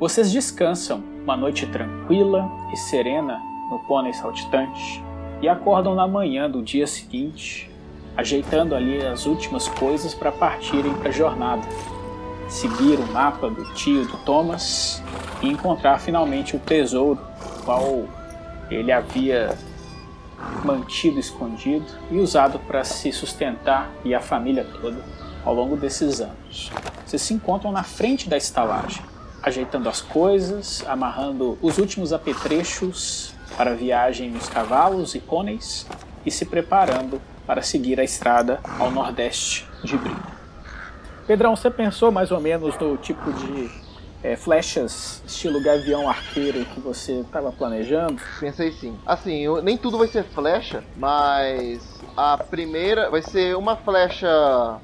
Vocês descansam uma noite tranquila e serena no pônei saltitante e acordam na manhã do dia seguinte, ajeitando ali as últimas coisas para partirem para a jornada. Seguir o mapa do tio do Thomas e encontrar finalmente o tesouro, qual ele havia mantido escondido e usado para se sustentar e a família toda ao longo desses anos. Vocês se encontram na frente da estalagem, ajeitando as coisas, amarrando os últimos apetrechos para a viagem nos cavalos e pôneis e se preparando para seguir a estrada ao nordeste de Brito. Pedrão, você pensou mais ou menos no tipo de é, flechas estilo gavião arqueiro que você estava planejando? Pensei sim. Assim, eu, nem tudo vai ser flecha, mas a primeira vai ser uma flecha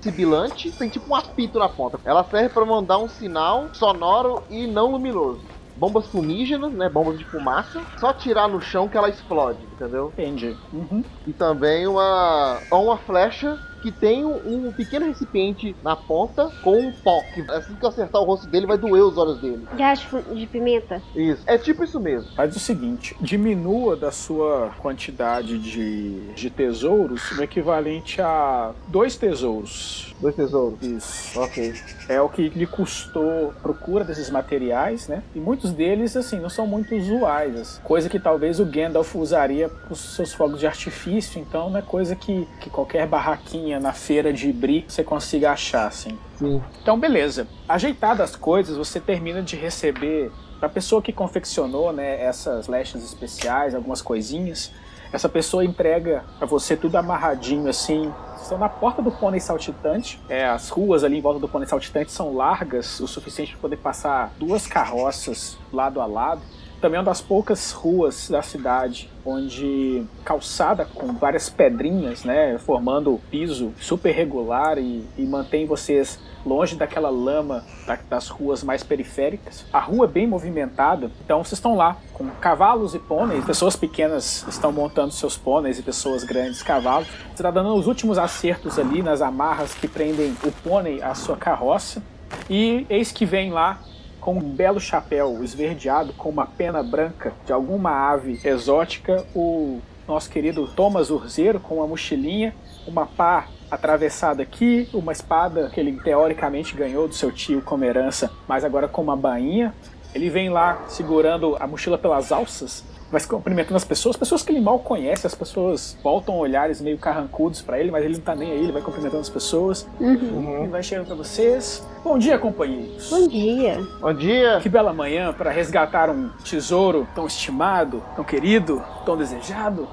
sibilante, tem tipo um apito na ponta. Ela serve para mandar um sinal sonoro e não luminoso bombas fumígenas, né? Bombas de fumaça. Só tirar no chão que ela explode, entendeu? Entendi. Uhum. E também uma, uma flecha que tem um, um, pequeno recipiente na ponta com um pó. Que assim que eu acertar o rosto dele, vai doer os olhos dele. Gás de pimenta? Isso. É tipo isso mesmo. Faz o seguinte: diminua da sua quantidade de, de tesouros o equivalente a dois tesouros. Dois tesouros? Isso. Ok. É o que lhe custou procura desses materiais, né? E muitos deles, assim, não são muito usuais. Coisa que talvez o Gandalf usaria para os seus fogos de artifício. Então, não é coisa que, que qualquer barraquinha na feira de Bri você consiga achar, assim. Sim. Então, beleza. Ajeitadas as coisas, você termina de receber a pessoa que confeccionou, né, essas lechas especiais, algumas coisinhas. Essa pessoa entrega a você tudo amarradinho assim. Estão na porta do pônei saltitante. É, as ruas ali em volta do pônei saltitante são largas o suficiente para poder passar duas carroças lado a lado também é uma das poucas ruas da cidade onde calçada com várias pedrinhas, né, formando piso super regular e, e mantém vocês longe daquela lama das ruas mais periféricas. A rua é bem movimentada, então vocês estão lá com cavalos e pôneis. Pessoas pequenas estão montando seus pôneis e pessoas grandes cavalos. Você está dando os últimos acertos ali nas amarras que prendem o pônei à sua carroça. E eis que vem lá com um belo chapéu esverdeado com uma pena branca de alguma ave exótica, o nosso querido Thomas Urzeiro com uma mochilinha, uma pá atravessada aqui, uma espada que ele teoricamente ganhou do seu tio como herança, mas agora com uma bainha. Ele vem lá segurando a mochila pelas alças vai se cumprimentando as pessoas, pessoas que ele mal conhece, as pessoas voltam olhares meio carrancudos para ele, mas ele não tá nem aí, ele vai cumprimentando as pessoas. Uhum. E vai chegando para vocês. Bom dia, companheiros. Bom dia. Bom dia. Que bela manhã para resgatar um tesouro tão estimado, tão querido, tão desejado.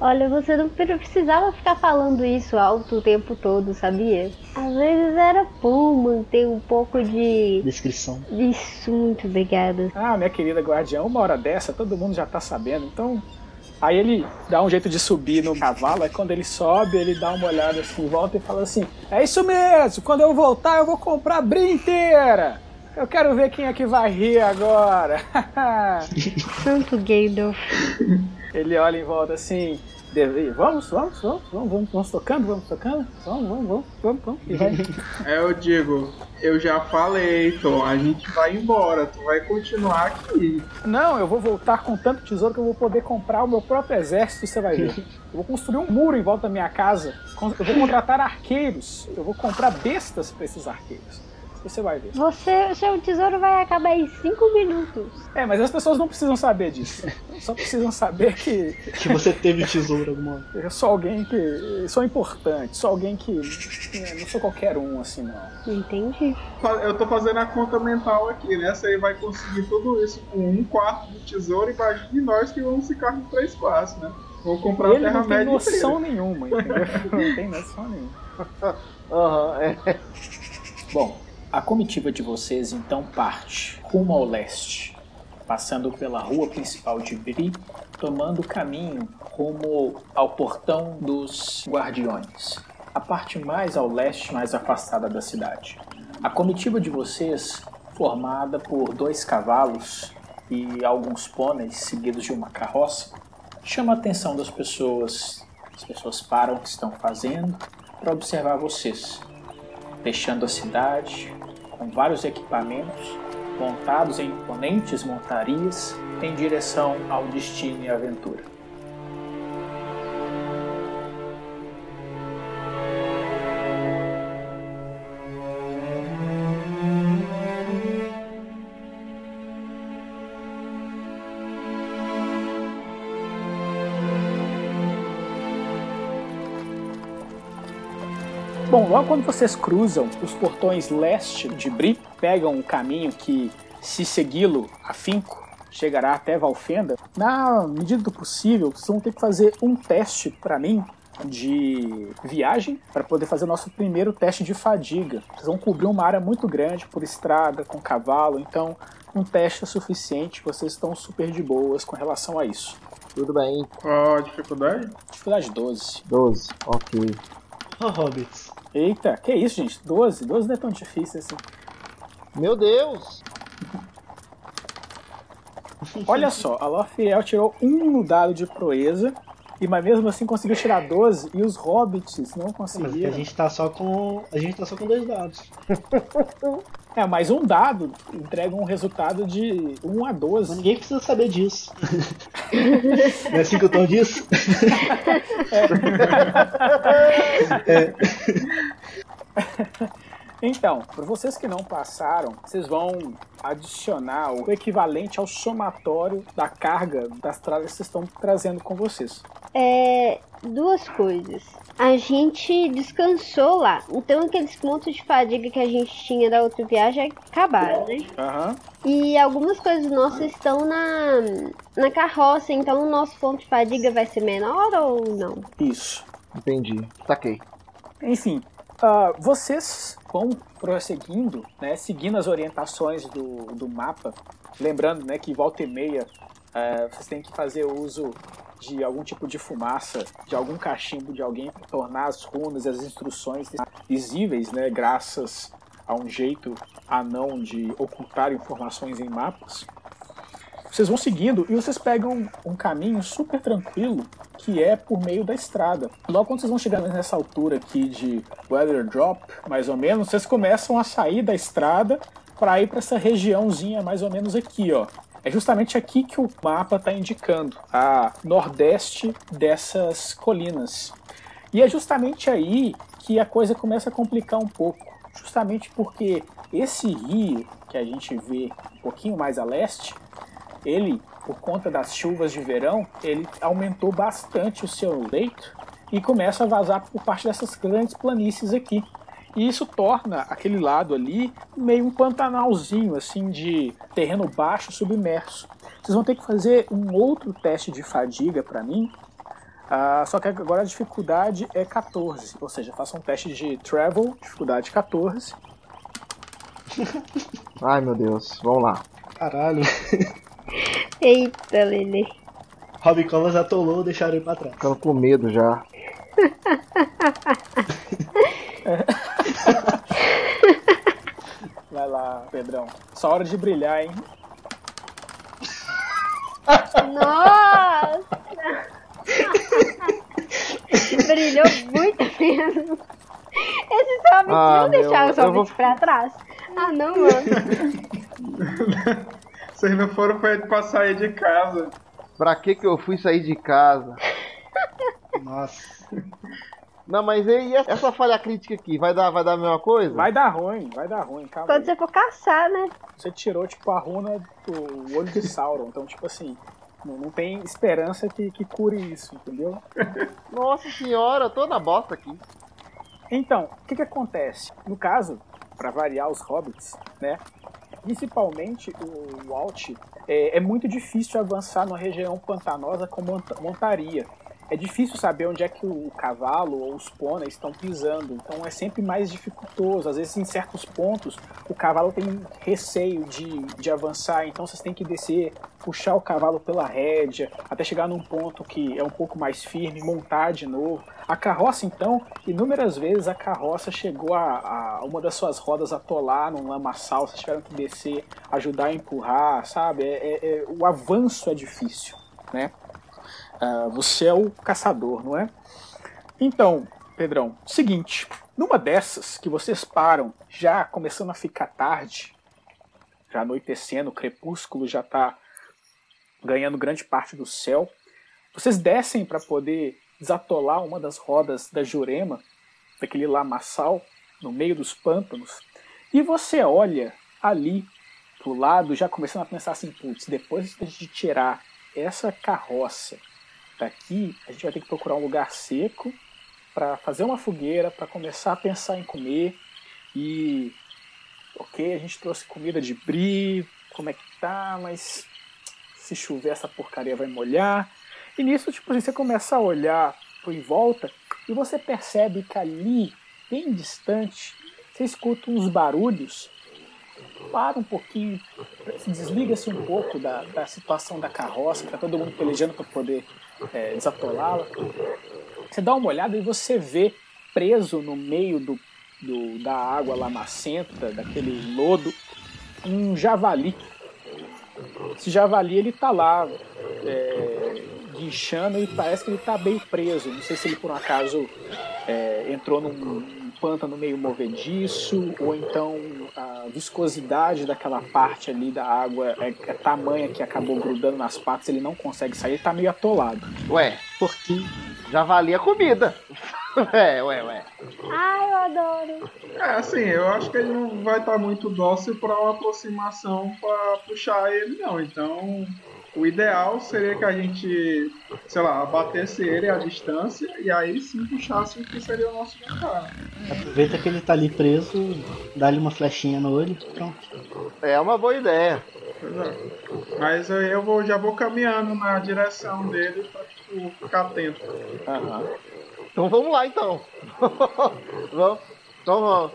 Olha, você não precisava ficar falando isso alto o tempo todo, sabia? Às vezes era bom manter um pouco de. Descrição. Isso, muito obrigada. Ah, minha querida guardiã, uma hora dessa todo mundo já tá sabendo, então. Aí ele dá um jeito de subir no cavalo, aí quando ele sobe, ele dá uma olhada assim, volta e fala assim: É isso mesmo, quando eu voltar eu vou comprar a brinca inteira! Eu quero ver quem é que vai rir agora! Santo Gandalf. Ele olha em volta assim. Deve... Vamos, vamos, vamos, vamos, vamos, vamos tocando, vamos tocando, vamos, vamos, vamos, vamos, vamos. E vai. É, eu digo, eu já falei, Tom, a gente vai embora, tu vai continuar aqui. Não, eu vou voltar com tanto tesouro que eu vou poder comprar o meu próprio exército, você vai ver. Eu vou construir um muro em volta da minha casa, eu vou contratar arqueiros, eu vou comprar bestas para esses arqueiros. Você vai ver. Você, seu tesouro vai acabar em 5 minutos. É, mas as pessoas não precisam saber disso. Só precisam saber que Que você teve tesouro alguma eu sou alguém que. eu sou importante, sou alguém que. é, Não sou qualquer um, assim, não. Entendi. Eu tô fazendo a conta mental aqui, né? Você vai conseguir tudo isso com um quarto do tesouro, imagine nós que vamos ficar com três quartos, né? Vou comprar a Ele não tem noção inteira. nenhuma, entendeu? Não tem noção nenhuma. Aham, é. Bom, a comitiva de vocês então parte rumo ao leste, passando pela rua principal de Bri, tomando caminho rumo ao portão dos Guardiões, a parte mais ao leste, mais afastada da cidade. A comitiva de vocês, formada por dois cavalos e alguns pôneis seguidos de uma carroça, chama a atenção das pessoas. As pessoas param o que estão fazendo para observar vocês deixando a cidade com vários equipamentos montados em imponentes montarias, em direção ao destino e aventura. Bom, logo quando vocês cruzam os portões leste de Bri, pegam um caminho que, se segui-lo afinco, chegará até Valfenda. Na medida do possível, vocês vão ter que fazer um teste para mim de viagem para poder fazer o nosso primeiro teste de fadiga. Vocês vão cobrir uma área muito grande por estrada, com cavalo, então um teste é suficiente, vocês estão super de boas com relação a isso. Tudo bem. Qual a dificuldade? Dificuldade 12. 12. Ok. Ô, Hobbits. Eita, que isso, gente? 12? 12 não é tão difícil assim. Meu Deus! Olha só, a Lofiel tirou um no dado de proeza, e mas mesmo assim conseguiu tirar 12 e os hobbits não Mas é que a conseguiram. gente tá só com. A gente tá só com dois dados. É, mas um dado entrega um resultado de 1 a Mas 12. ninguém precisa saber disso. Não é assim que eu tô disso? Então, para vocês que não passaram, vocês vão adicionar o equivalente ao somatório da carga das tralhas que vocês estão trazendo com vocês. É. Duas coisas. A gente descansou lá. Então aqueles pontos de fadiga que a gente tinha da outra viagem acabaram, né? Aham. E algumas coisas nossas estão na, na carroça, então o nosso ponto de fadiga vai ser menor ou não? Isso. Entendi. Saquei. Enfim, ah, vocês vão prosseguindo, né, seguindo as orientações do, do mapa. Lembrando né, que volta e meia eh, vocês têm que fazer uso de algum tipo de fumaça, de algum cachimbo de alguém tornar as runas e as instruções visíveis, né, graças a um jeito anão de ocultar informações em mapas. Vocês vão seguindo e vocês pegam um caminho super tranquilo que é por meio da estrada. Logo quando vocês vão chegar nessa altura aqui de Weather Drop, mais ou menos, vocês começam a sair da estrada para ir para essa regiãozinha mais ou menos aqui, ó. É justamente aqui que o mapa está indicando, a nordeste dessas colinas. E é justamente aí que a coisa começa a complicar um pouco. Justamente porque esse rio que a gente vê um pouquinho mais a leste, ele, por conta das chuvas de verão, ele aumentou bastante o seu leito e começa a vazar por parte dessas grandes planícies aqui. E isso torna aquele lado ali meio um pantanalzinho, assim, de terreno baixo submerso. Vocês vão ter que fazer um outro teste de fadiga para mim. Ah, só que agora a dificuldade é 14, ou seja, faça um teste de travel, dificuldade 14. Ai, meu Deus. Vamos lá. Caralho. Eita, Lele. Robbie Colas atolou, deixaram ele pra trás. Ficando com medo já. Vai lá, Pedrão. Só hora de brilhar, hein? Nossa! Brilhou muito mesmo. Esses hobbits Ah, não deixaram meu, os eu hobbits vou- pra trás. Ah, não, mano. Vocês não foram feitos pra sair de casa. Pra que que eu fui sair de casa? Nossa. Não, mas e essa falha crítica aqui? Vai dar, vai dar a mesma coisa? Vai dar ruim, vai dar ruim, calma. Quando aí. você for caçar, né? Você tirou, tipo, a runa do olho de Sauron. Então, tipo assim, não, não tem esperança que, que cure isso, entendeu? Nossa senhora, eu tô na bosta aqui. Então, o que que acontece? No caso, para variar os hobbits, né? Principalmente o Walt, é, é muito difícil avançar numa região pantanosa com monta- montaria. É difícil saber onde é que o cavalo ou os pôneis estão pisando, então é sempre mais dificultoso. Às vezes, em certos pontos, o cavalo tem receio de, de avançar, então vocês têm que descer, puxar o cavalo pela rédea, até chegar num ponto que é um pouco mais firme, montar de novo. A carroça, então, inúmeras vezes a carroça chegou a, a uma das suas rodas atolar num lamaçal, vocês tiveram que descer, ajudar a empurrar, sabe? É- é- é- o avanço é difícil, né? Ah, você é o caçador, não é? Então, Pedrão, seguinte, numa dessas que vocês param, já começando a ficar tarde, já anoitecendo, o crepúsculo já está ganhando grande parte do céu. Vocês descem para poder desatolar uma das rodas da Jurema, daquele lamaçal, no meio dos pântanos, e você olha ali pro lado, já começando a pensar assim, putz, depois de tirar essa carroça daqui, a gente vai ter que procurar um lugar seco para fazer uma fogueira, para começar a pensar em comer. E ok, a gente trouxe comida de brie, como é que tá, mas se chover essa porcaria vai molhar. E nisso, tipo assim, você começa a olhar em volta e você percebe que ali, bem distante, você escuta uns barulhos para um pouquinho, desliga-se um pouco da, da situação da carroça, que tá todo mundo pelejando para poder é, desatolá-la. Você dá uma olhada e você vê preso no meio do, do, da água lamacenta, daquele lodo, um javali. Esse javali ele tá lá é, guinchando e parece que ele tá bem preso. Não sei se ele por um acaso é, entrou num pântano meio movediço, ou então a viscosidade daquela parte ali da água é, é tamanha que acabou grudando nas patas, ele não consegue sair, ele tá meio atolado. Ué, por que? Já valia a comida. ué, ué, ué. Ai, eu adoro. É, assim, eu acho que ele não vai estar muito dócil para uma aproximação para puxar ele, não. Então, o ideal seria que a gente, sei lá, abatesse ele à distância e aí sim puxasse o que seria o nosso mercado. Aproveita que ele tá ali preso, dá-lhe uma flechinha no olho, pronto. É uma boa ideia. Pois é. Mas aí eu vou, já vou caminhando na direção dele pra tipo, ficar atento. Aham. Então vamos lá então. vamos. Então vamos.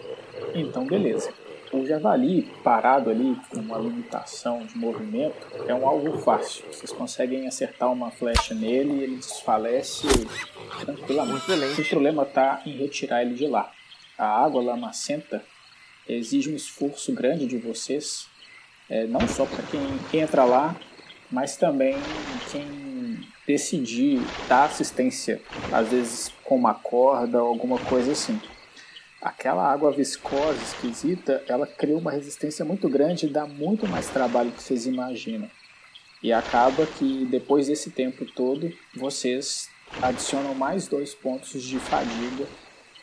Então, beleza. O javali parado ali, com uma limitação de movimento, é um alvo fácil. Vocês conseguem acertar uma flecha nele e ele desfalece tranquilamente. Excelente. O problema está em retirar ele de lá. A água lamacenta exige um esforço grande de vocês, é, não só para quem entra lá, mas também quem decidir dar assistência, às vezes com uma corda ou alguma coisa assim aquela água viscosa, esquisita, ela cria uma resistência muito grande e dá muito mais trabalho do que vocês imaginam. E acaba que depois desse tempo todo, vocês adicionam mais dois pontos de fadiga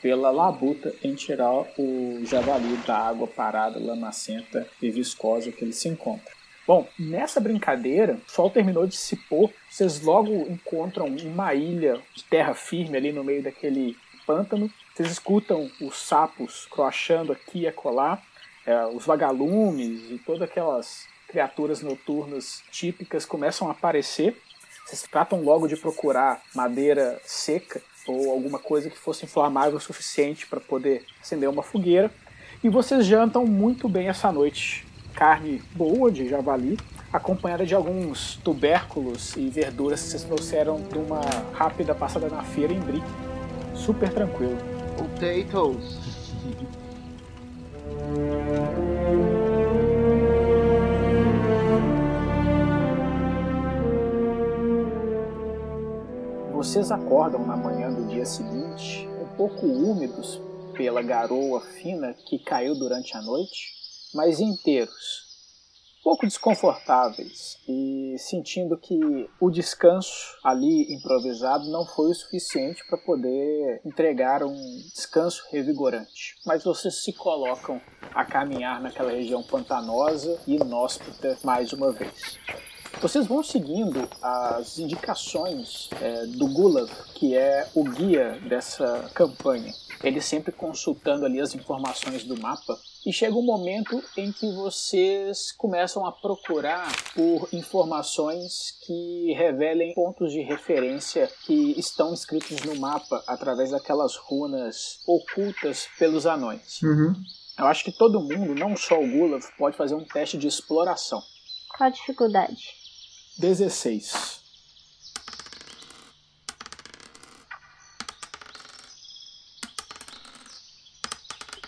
pela labuta em tirar o javali da água parada, lamacenta e viscosa que ele se encontra. Bom, nessa brincadeira, o sol terminou de se pôr, vocês logo encontram uma ilha de terra firme ali no meio daquele pântano. Vocês escutam os sapos croachando aqui e acolá, é, os vagalumes e todas aquelas criaturas noturnas típicas começam a aparecer. Vocês tratam logo de procurar madeira seca ou alguma coisa que fosse inflamável o suficiente para poder acender uma fogueira. E vocês jantam muito bem essa noite. Carne boa de javali, acompanhada de alguns tubérculos e verduras que vocês trouxeram de uma rápida passada na feira em Brie. Super tranquilo. Potatoes. Vocês acordam na manhã do dia seguinte, um pouco úmidos pela garoa fina que caiu durante a noite, mas inteiros, pouco desconfortáveis e sentindo que o descanso ali improvisado não foi o suficiente para poder entregar um descanso revigorante. Mas vocês se colocam a caminhar naquela região pantanosa e inóspita mais uma vez. Vocês vão seguindo as indicações é, do Gulav, que é o guia dessa campanha. Ele sempre consultando ali as informações do mapa. E chega um momento em que vocês começam a procurar por informações que revelem pontos de referência que estão escritos no mapa através daquelas runas ocultas pelos anões. Uhum. Eu acho que todo mundo, não só o Gulav, pode fazer um teste de exploração. Qual a dificuldade? 16.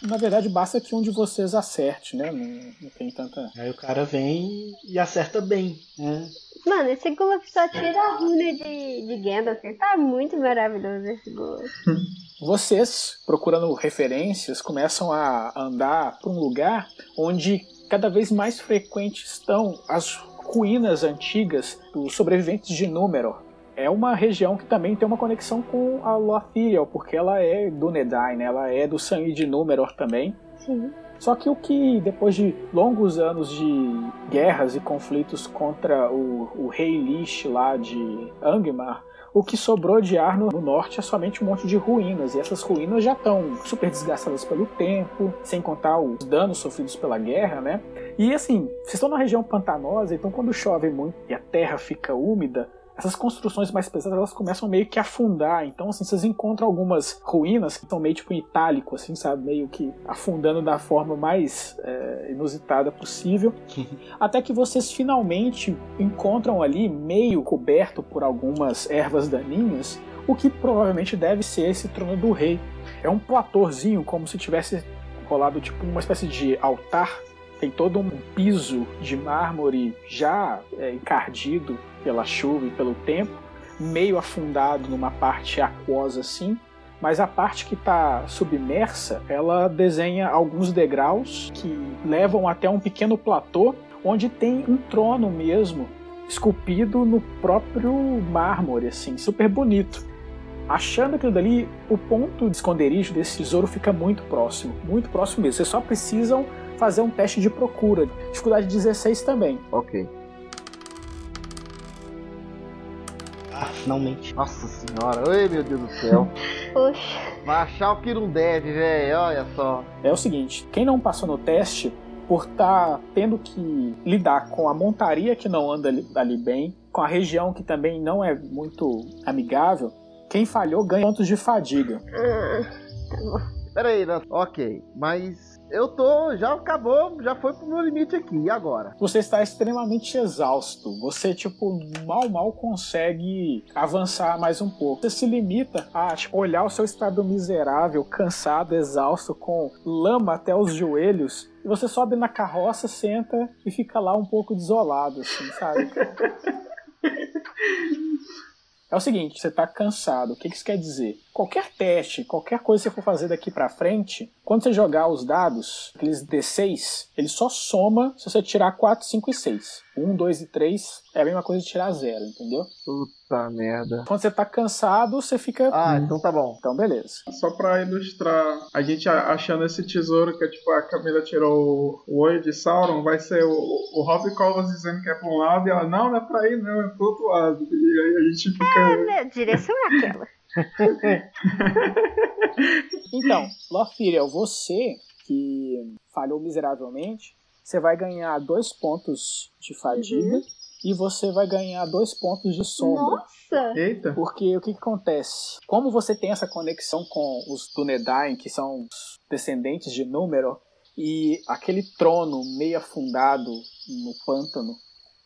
Na verdade, basta que um de vocês acerte, né? Não, não tem tanta. Aí o cara vem e acerta bem, né? Mano, esse Gulaf só tira a runa de, de Gandalf. Tá muito maravilhoso esse Gulaf. Vocês, procurando referências, começam a andar para um lugar onde cada vez mais frequentes estão as ruínas antigas dos sobreviventes de Númenor. É uma região que também tem uma conexão com a Lothiriel, porque ela é do Nedai, né? ela é do sangue de Númenor também. Sim. Só que o que, depois de longos anos de guerras e conflitos contra o, o rei Lish lá de Angmar, o que sobrou de Arno no norte é somente um monte de ruínas, e essas ruínas já estão super desgastadas pelo tempo, sem contar os danos sofridos pela guerra, né? E assim, vocês estão numa região pantanosa, então quando chove muito e a terra fica úmida, essas construções mais pesadas elas começam meio que a afundar. Então, assim, vocês encontram algumas ruínas que estão meio tipo em itálico, assim, sabe? Meio que afundando da forma mais é, inusitada possível. até que vocês finalmente encontram ali, meio coberto por algumas ervas daninhas, o que provavelmente deve ser esse trono do rei. É um platôzinho, como se tivesse rolado tipo uma espécie de altar. Tem todo um piso de mármore já é, encardido pela chuva e pelo tempo, meio afundado numa parte aquosa assim, mas a parte que está submersa, ela desenha alguns degraus que levam até um pequeno platô onde tem um trono mesmo esculpido no próprio mármore, assim, super bonito. Achando aquilo dali, o ponto de esconderijo desse tesouro fica muito próximo, muito próximo mesmo. Vocês só precisam fazer um teste de procura. Dificuldade 16 também. Ok. Ah, finalmente. Nossa senhora, oi meu Deus do céu. Poxa. Vai achar o que não deve, velho, olha só. É o seguinte, quem não passou no teste, por estar tá tendo que lidar com a montaria que não anda ali, ali bem, com a região que também não é muito amigável, quem falhou ganha pontos de fadiga. Ah, tá bom. Pera aí, né? ok, mas eu tô, já acabou, já foi pro meu limite aqui, e agora? Você está extremamente exausto. Você, tipo, mal, mal consegue avançar mais um pouco. Você se limita a tipo, olhar o seu estado miserável, cansado, exausto, com lama até os joelhos. E você sobe na carroça, senta e fica lá um pouco desolado, assim, sabe? É o seguinte, você está cansado. O que isso quer dizer? Qualquer teste, qualquer coisa que você for fazer daqui para frente, quando você jogar os dados, aqueles D6, ele só soma se você tirar 4, 5 e 6. 1, 2 e 3 é a mesma coisa de tirar 0, entendeu? Puta merda. Quando você tá cansado, você fica. Ah, então tá bom. Então beleza. Só pra ilustrar, a gente achando esse tesouro que tipo, a Camila tirou o olho de Sauron, vai ser o, o Rob Covas dizendo que é pra um lado e ela, não, não é pra ir, não, é pro outro lado. E aí a gente fica. É, né, direção é aquela. então, Lofiriel, você que falhou miseravelmente, você vai ganhar dois pontos de fadiga uhum. e você vai ganhar dois pontos de sombra. Nossa! Eita! Porque o que, que acontece? Como você tem essa conexão com os Dunedain, que são os descendentes de Número, e aquele trono meio afundado no pântano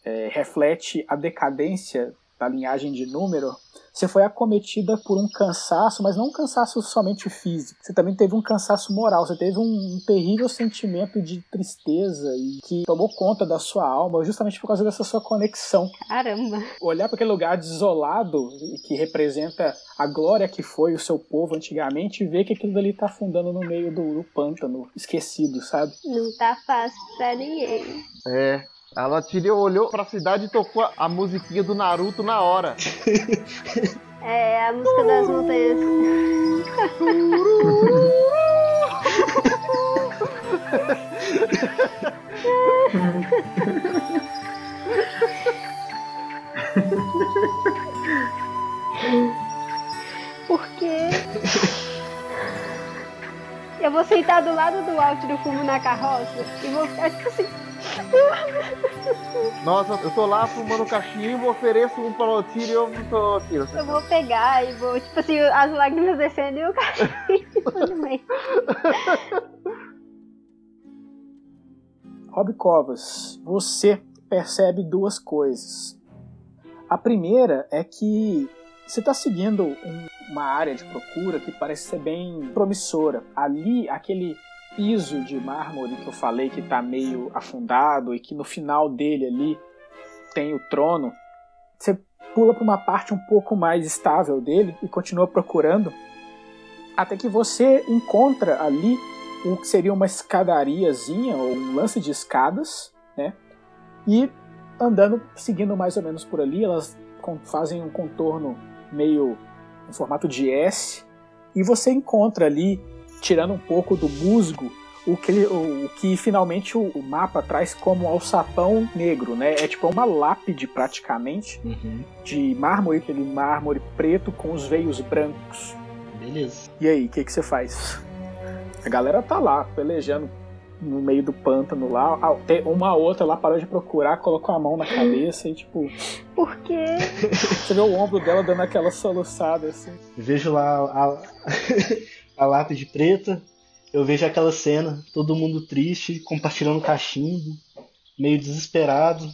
é, reflete a decadência da linhagem de Número, você foi acometida por um cansaço, mas não um cansaço somente físico. Você também teve um cansaço moral. Você teve um, um terrível sentimento de tristeza e que tomou conta da sua alma, justamente por causa dessa sua conexão. Caramba! Olhar para aquele lugar desolado que representa a glória que foi o seu povo antigamente e ver que aquilo dali tá afundando no meio do, do pântano, esquecido, sabe? Não tá fácil pra ninguém. É, ela tirou, olhou pra cidade e tocou a musiquinha do Naruto na hora. É, a música das montanhas. Por quê? Eu vou sentar do lado do alto do fumo na carroça e vou ficar tipo assim. Nossa, eu tô lá fumando cachimbo, ofereço um pra Lotiro e eu tô aqui. Eu vou pegar e vou, tipo assim, as lágrimas descendo e o cachimbo no meio. Rob Covas, você percebe duas coisas. A primeira é que você está seguindo um, uma área de procura que parece ser bem promissora. Ali, aquele piso de mármore que eu falei que está meio afundado e que no final dele ali tem o trono, você pula para uma parte um pouco mais estável dele e continua procurando até que você encontra ali o que seria uma escadariazinha ou um lance de escadas, né? E andando, seguindo mais ou menos por ali, elas fazem um contorno meio em formato de S e você encontra ali, tirando um pouco do musgo, o que, o, o que finalmente o, o, mapa traz como alçapão negro, né? É tipo uma lápide praticamente Uhum. de mármore, aquele mármore preto com os veios brancos. Beleza. E aí, o que, que você faz? A galera tá lá, pelejando no meio do pântano lá. Ah, tem Uma outra lá parou de procurar, colocou a mão na cabeça e, tipo, Por quê? você vê o ombro dela dando aquela soluçada assim. Vejo lá a, a lápide preta. Eu vejo aquela cena, todo mundo triste, compartilhando cachimbo, meio desesperado.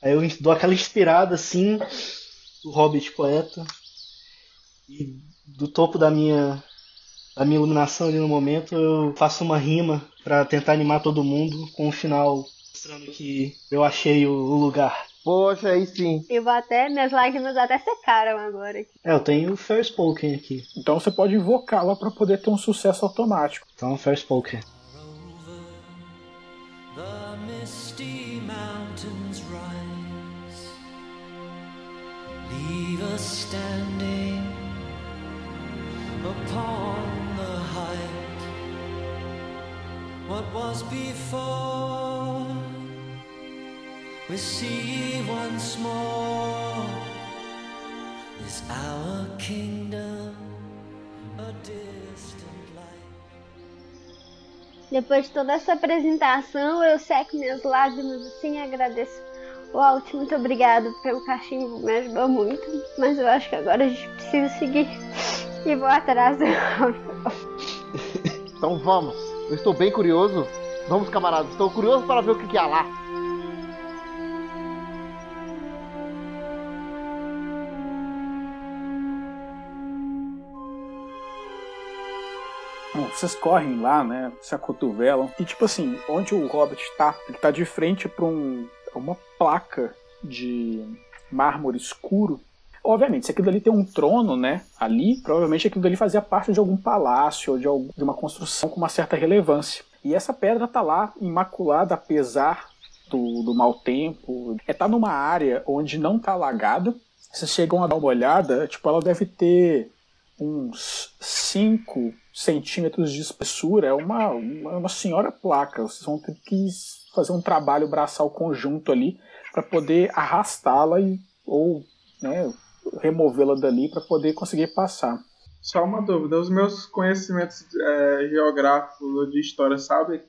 Aí eu dou aquela inspirada assim, do Hobbit poeta. E do topo da minha da minha iluminação ali no momento, eu faço uma rima pra tentar animar todo mundo com o final mostrando que eu achei o lugar. Poxa, aí sim. Eu vou até. Minhas lágrimas até secaram agora. aqui. É, eu tenho o Fair Spoken aqui. Então você pode invocá-la pra poder ter um sucesso automático. Então, Fair Spoken. The misty mountains rise, leave us standing upon the height. What was before, we see once more. Is our kingdom a distant light? Depois de toda essa apresentação, eu seco minhas lágrimas assim e agradeço. Walt, muito obrigado pelo cachimbo, me ajudou muito. Mas eu acho que agora a gente precisa seguir. E vou atrás do Então vamos. Eu estou bem curioso. Vamos, camaradas. Estou curioso para ver o que, que há lá. Vocês correm lá, né? Se acotovelam. E tipo assim, onde o Hobbit tá, ele tá de frente pra um, uma placa de mármore escuro. Obviamente, se aquilo ali tem um trono, né? Ali, provavelmente aquilo ali fazia parte de algum palácio ou de, algum- de uma construção com uma certa relevância. E essa pedra tá lá, imaculada, apesar do, do mau tempo. É tá numa área onde não tá alagada. Vocês chegam a dar uma olhada, tipo, ela deve ter uns 5 centímetros de espessura. É uma, uma, senhora placa. Vocês vão ter que fazer um trabalho braçal conjunto ali para poder arrastá-la e ou né, removê-la dali para poder conseguir passar. Só uma dúvida, os meus conhecimentos é, geográficos de história, sabe?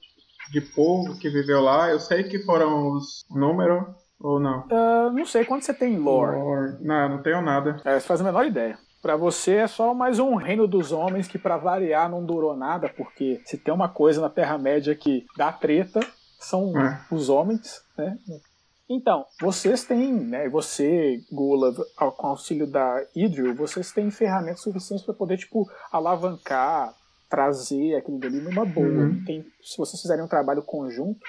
De povo que viveu lá, eu sei que foram os números ou não? Ah, não sei quanto você tem em lore. Lore. Não, não tenho nada. É, você faz a menor ideia. Pra você é só mais um reino dos homens que, pra variar, não durou nada, porque se tem uma coisa na Terra-média que dá treta, são É. os homens, né? Então, vocês têm, né? Você, Gula, ao- com auxílio da Idril, vocês têm ferramentas suficientes para poder, tipo, alavancar, trazer aquilo dali numa boa. Uhum. Tem- se vocês fizerem um trabalho conjunto,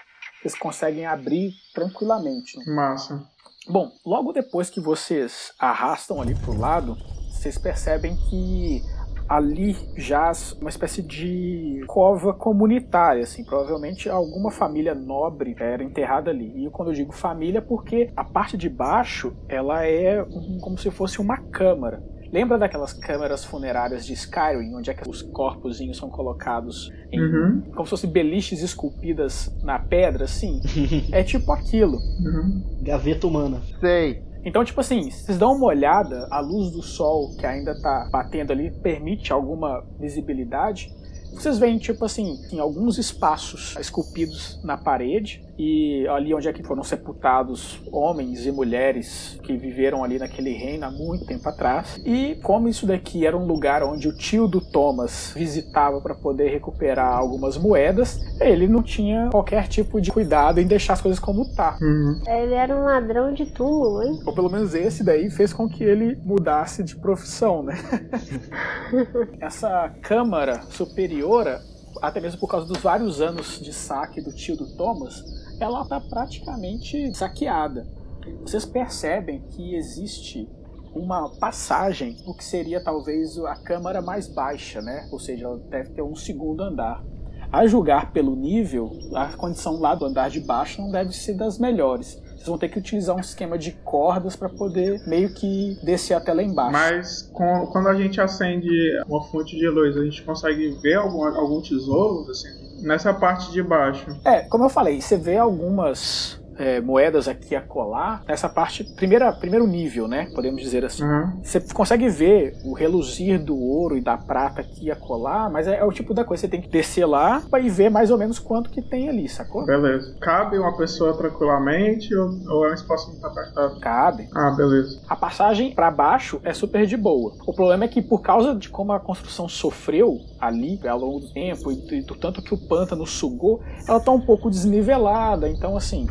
vocês conseguem abrir tranquilamente. Massa. Bom, logo depois que vocês arrastam ali pro lado, vocês percebem que ali jaz uma espécie de cova comunitária, assim, provavelmente alguma família nobre era enterrada ali. E quando eu digo família, porque a parte de baixo ela é um- como se fosse uma câmara. Lembra daquelas câmaras funerárias de Skyrim, onde é que os corpozinhos são colocados em Uhum. como se fossem beliches esculpidas na pedra, assim? é tipo aquilo. Uhum. Gaveta humana. Sei. Então, tipo assim, se vocês dão uma olhada, a luz do sol que ainda tá batendo ali permite alguma visibilidade. Vocês veem, tipo assim, em alguns espaços esculpidos na parede e ali onde é que foram sepultados homens e mulheres que viveram ali naquele reino há muito tempo atrás. E como isso daqui era um lugar onde o tio do Thomas visitava para poder recuperar algumas moedas, ele não tinha qualquer tipo de cuidado em deixar as coisas como tá. Uhum. Ele era um ladrão de túmulo, hein? Ou pelo menos esse daí fez com que ele mudasse de profissão, né? Essa câmara superiora, até mesmo por causa dos vários anos de saque do tio do Thomas, ela está praticamente saqueada. Vocês percebem que existe uma passagem, o que seria talvez a câmara mais baixa, né? Ou seja, ela deve ter um segundo andar. A julgar pelo nível, a condição lá do andar de baixo não deve ser das melhores. Vocês vão ter que utilizar um esquema de cordas para poder meio que descer até lá embaixo. Mas com- quando a gente acende uma fonte de luz, a gente consegue ver algum, algum tesouro, assim, nessa parte de baixo. É, como eu falei, você vê algumas é, moedas aqui a colar nessa parte, primeira, primeiro nível, né? Podemos dizer assim. Uhum. Você consegue ver o reluzir do ouro e da prata aqui a colar, mas é, é o tipo da coisa, você tem que descer lá e ver mais ou menos quanto que tem ali, sacou? Beleza. Cabe uma pessoa tranquilamente ou, ou é um espaço muito apertado? Cabe. Ah, beleza. A passagem para baixo é super de boa. O problema é que por causa de como a construção sofreu ali ao longo do tempo e do tanto que o pântano sugou, ela tá um pouco desnivelada, então assim,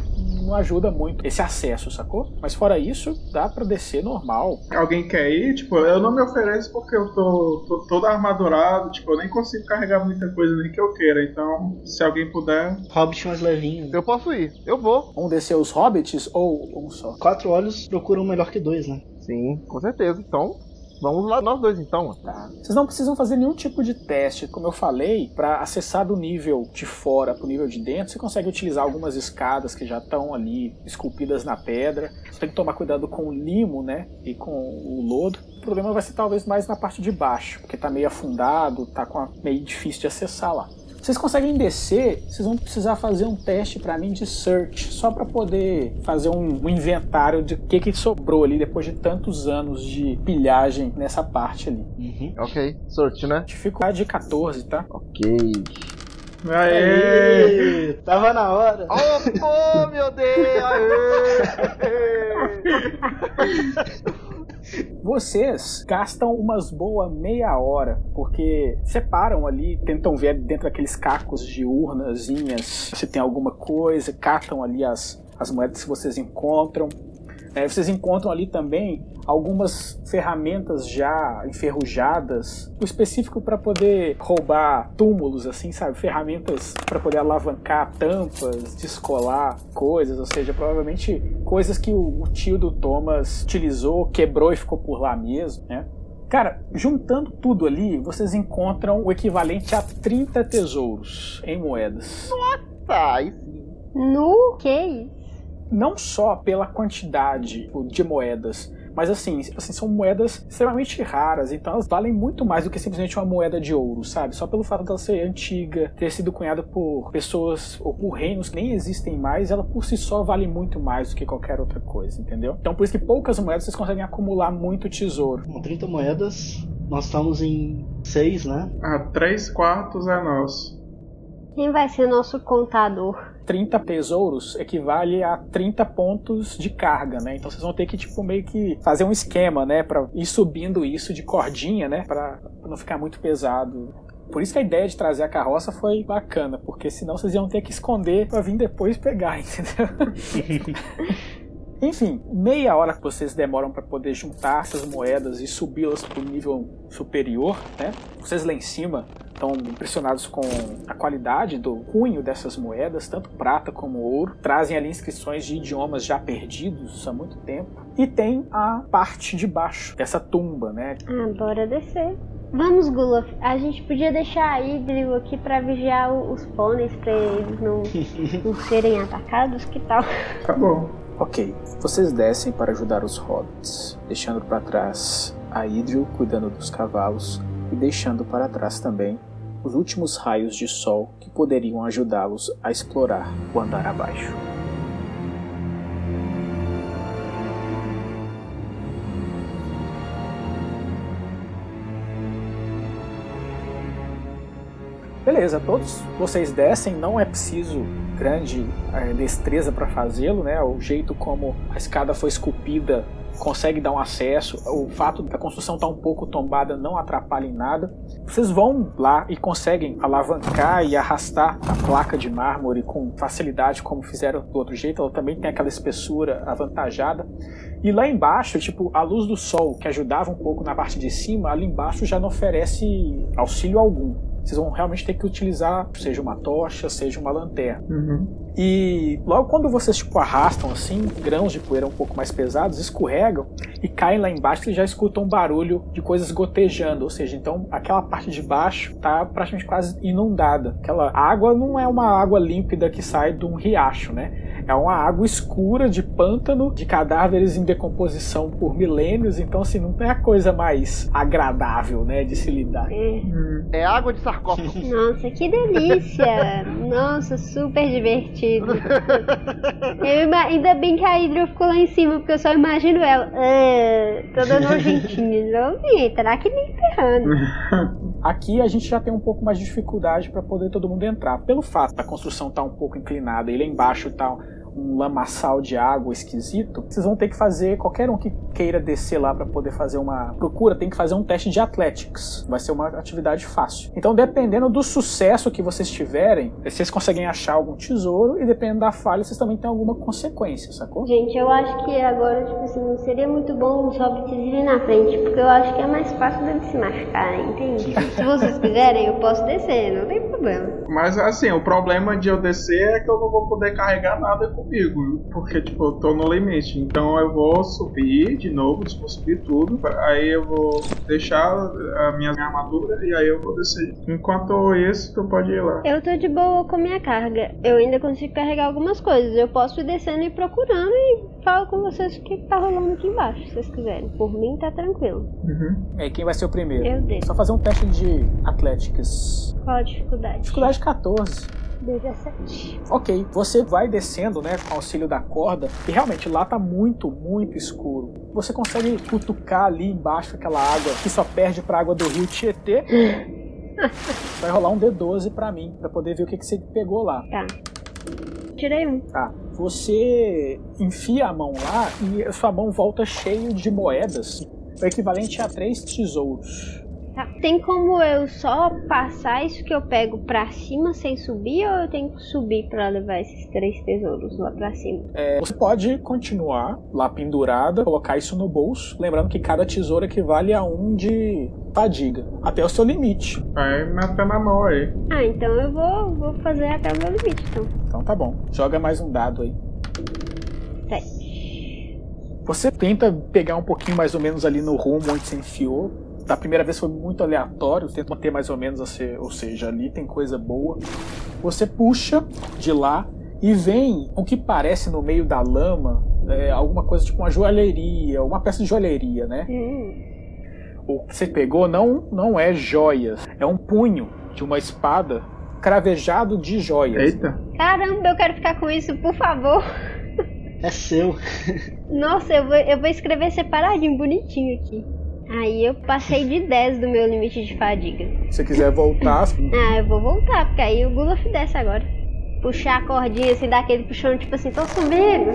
não ajuda muito esse acesso, sacou? Mas fora isso, dá para descer normal. Alguém quer ir? Tipo, eu não me ofereço porque eu tô, tô todo armadurado, tipo, eu nem consigo carregar muita coisa nem que eu queira. Então, se alguém puder. Hobbit mais levinho. Eu posso ir, eu vou. Vamos descer os hobbits ou um só? Quatro olhos procuram melhor que dois, né? Sim, com certeza. Então, vamos lá nós dois então. Tá. Vocês não precisam fazer nenhum tipo de teste. Como eu falei, para acessar do nível de fora para o nível de dentro, você consegue utilizar algumas escadas que já estão ali esculpidas na pedra. Você tem que tomar cuidado com o limo, né? E com o lodo. O problema vai ser talvez mais na parte de baixo, porque tá meio afundado, tá com a... meio difícil de acessar lá. Vocês conseguem descer, vocês vão precisar fazer um teste para mim de search, só para poder fazer um, um inventário de o que, que sobrou ali depois de tantos anos de pilhagem nessa parte ali. Uhum. Ok, sorte, né? Dificuldade de 14, tá? Ok. Aê! Aê, tava na hora. Oh, meu Deus! Aê! Vocês gastam umas boa meia hora, porque separam ali, tentam ver dentro daqueles cacos de urnazinhas se tem alguma coisa, catam ali as, as moedas que vocês encontram. É, vocês encontram ali também algumas ferramentas já enferrujadas, o específico para poder roubar túmulos, assim, sabe? Ferramentas para poder alavancar tampas, descolar coisas, ou seja, provavelmente coisas que o, o tio do Thomas utilizou, quebrou e ficou por lá mesmo, né? Cara, juntando tudo ali, vocês encontram o equivalente a 30 tesouros em moedas. Sim. No que isso? não só pela quantidade tipo, de moedas, mas assim, assim, são moedas extremamente raras, então elas valem muito mais do que simplesmente uma moeda de ouro, sabe? Só pelo fato dela ser antiga, ter sido cunhada por pessoas ou por reinos que nem existem mais, ela por si só vale muito mais do que qualquer outra coisa, entendeu? Então por isso que poucas moedas vocês conseguem acumular muito tesouro. Com 30 moedas, nós estamos em 6, né? Ah, três quartos é nosso. Quem vai ser nosso contador? 30 tesouros equivale a 30 pontos de carga, né? Então vocês vão ter que tipo meio que fazer um esquema, né, para ir subindo isso de cordinha, né, para não ficar muito pesado. Por isso que a ideia de trazer a carroça foi bacana, porque senão vocês iam ter que esconder para vir depois pegar, entendeu? Enfim, meia hora que vocês demoram para poder juntar essas moedas e subi-las para o nível superior, né? Vocês lá em cima estão impressionados com a qualidade do cunho dessas moedas, tanto prata como ouro. Trazem ali inscrições de idiomas já perdidos há muito tempo. E tem a parte de baixo dessa tumba, né? Ah, bora descer. Vamos, Gulaf. A gente podia deixar a Idril aqui pra vigiar os pôneis pra eles não, não serem atacados, que tal? Tá bom. Ok, vocês descem para ajudar os hobbits, deixando para trás a Idril cuidando dos cavalos e deixando para trás também os últimos raios de sol que poderiam ajudá-los a explorar o andar abaixo. Beleza, todos vocês descem, não é preciso grande eh, destreza para fazê-lo, né? O jeito como a escada foi esculpida consegue dar um acesso. O fato da construção estar um pouco tombada não atrapalha em nada. Vocês vão lá e conseguem alavancar e arrastar a placa de mármore com facilidade, como fizeram do outro jeito. Ela também tem aquela espessura avantajada. E lá embaixo, tipo, a luz do sol que ajudava um pouco na parte de cima, ali embaixo já não oferece auxílio algum. Vocês vão realmente ter que utilizar, seja uma tocha, seja uma lanterna. Uhum. E logo quando vocês tipo, arrastam assim, grãos de poeira um pouco mais pesados, escorregam e caem lá embaixo, vocês já escutam um barulho de coisas gotejando, ou seja, então aquela parte de baixo tá praticamente quase inundada. Aquela água não é uma água límpida que sai de um riacho, né? É uma água escura de pântano, de cadáveres em decomposição por milênios, então assim, não é a coisa mais agradável, né, de se lidar. É. É água de sarcófago. Nossa, que delícia! Nossa, super divertido. Eu ainda bem que a Hydra ficou lá em cima, porque eu só imagino ela. Ah, toda nojentinha. Não vi, terá que nem ferrando. Aqui a gente já tem um pouco mais de dificuldade para poder todo mundo entrar. Pelo fato da construção estar um pouco inclinada e lá embaixo tá um lamaçal de água esquisito, vocês vão ter que fazer, qualquer um que queira descer lá para poder fazer uma procura, tem que fazer um teste de athletics. Vai ser uma atividade fácil. Então, dependendo do sucesso que vocês tiverem, vocês conseguem achar algum tesouro e dependendo da falha, vocês também têm alguma consequência, sacou? Gente, eu acho que agora, tipo assim, não seria muito bom os hobbits irem na frente, porque eu acho que é mais fácil deles se machucarem, entende? Se vocês quiserem, eu posso descer, não tem problema. Mas assim, o problema de eu descer é que eu não vou poder carregar nada comigo. Porque, tipo, eu tô no limite. Então eu vou subir de novo, vou subir tudo. Aí eu vou deixar a minha armadura e aí eu vou descer. Enquanto isso, tu pode ir lá. Eu tô de boa com minha carga. Eu ainda consigo carregar algumas coisas. Eu posso ir descendo e procurando e falo com vocês o que tá rolando aqui embaixo, se vocês quiserem. Por mim tá tranquilo. Uhum. E aí, quem vai ser o primeiro? Eu. Só fazer um teste de athletics. Qual a dificuldade? Dificuldade 14. 17. Ok, você vai descendo, né, com o auxílio da corda, e realmente lá tá muito, muito escuro. Você consegue cutucar ali embaixo aquela água que só perde pra água do rio Tietê. Vai rolar um D12 pra mim, pra poder ver o que, que você pegou lá. Tá. Tirei um. Tá, você enfia a mão lá e a sua mão volta cheio de moedas, o equivalente a três tesouros. Tá. Tem como eu só passar isso que eu pego pra cima sem subir ou eu tenho que subir pra levar esses três tesouros lá pra cima? É, você pode continuar lá pendurada, colocar isso no bolso, lembrando que cada tesouro equivale a um de fadiga, até o seu limite. Vai metendo a mão aí. Ah, então eu vou, vou fazer até o meu limite, então. Então tá bom, joga mais um dado aí. Sete. Você tenta pegar um pouquinho mais ou menos ali no rumo onde você enfiou. Da primeira vez foi muito aleatório, tenta manter mais ou menos, a ser- ou seja, ali tem coisa boa. Você puxa de lá e vem o que parece no meio da lama é, alguma coisa tipo uma joalheria, uma peça de joalheria, né? Hum. O que você pegou não, não é joias, é um punho de uma espada cravejado de joias. Eita. Caramba, eu quero ficar com isso, por favor. É seu. Nossa, eu vou, eu vou escrever separadinho, bonitinho aqui. Aí eu passei de 10 do meu limite de fadiga. Se você quiser voltar, Ah, eu vou voltar, porque aí o Gulaf desce agora. Puxar a cordinha assim, dar aquele puxão, tipo assim, tô subindo.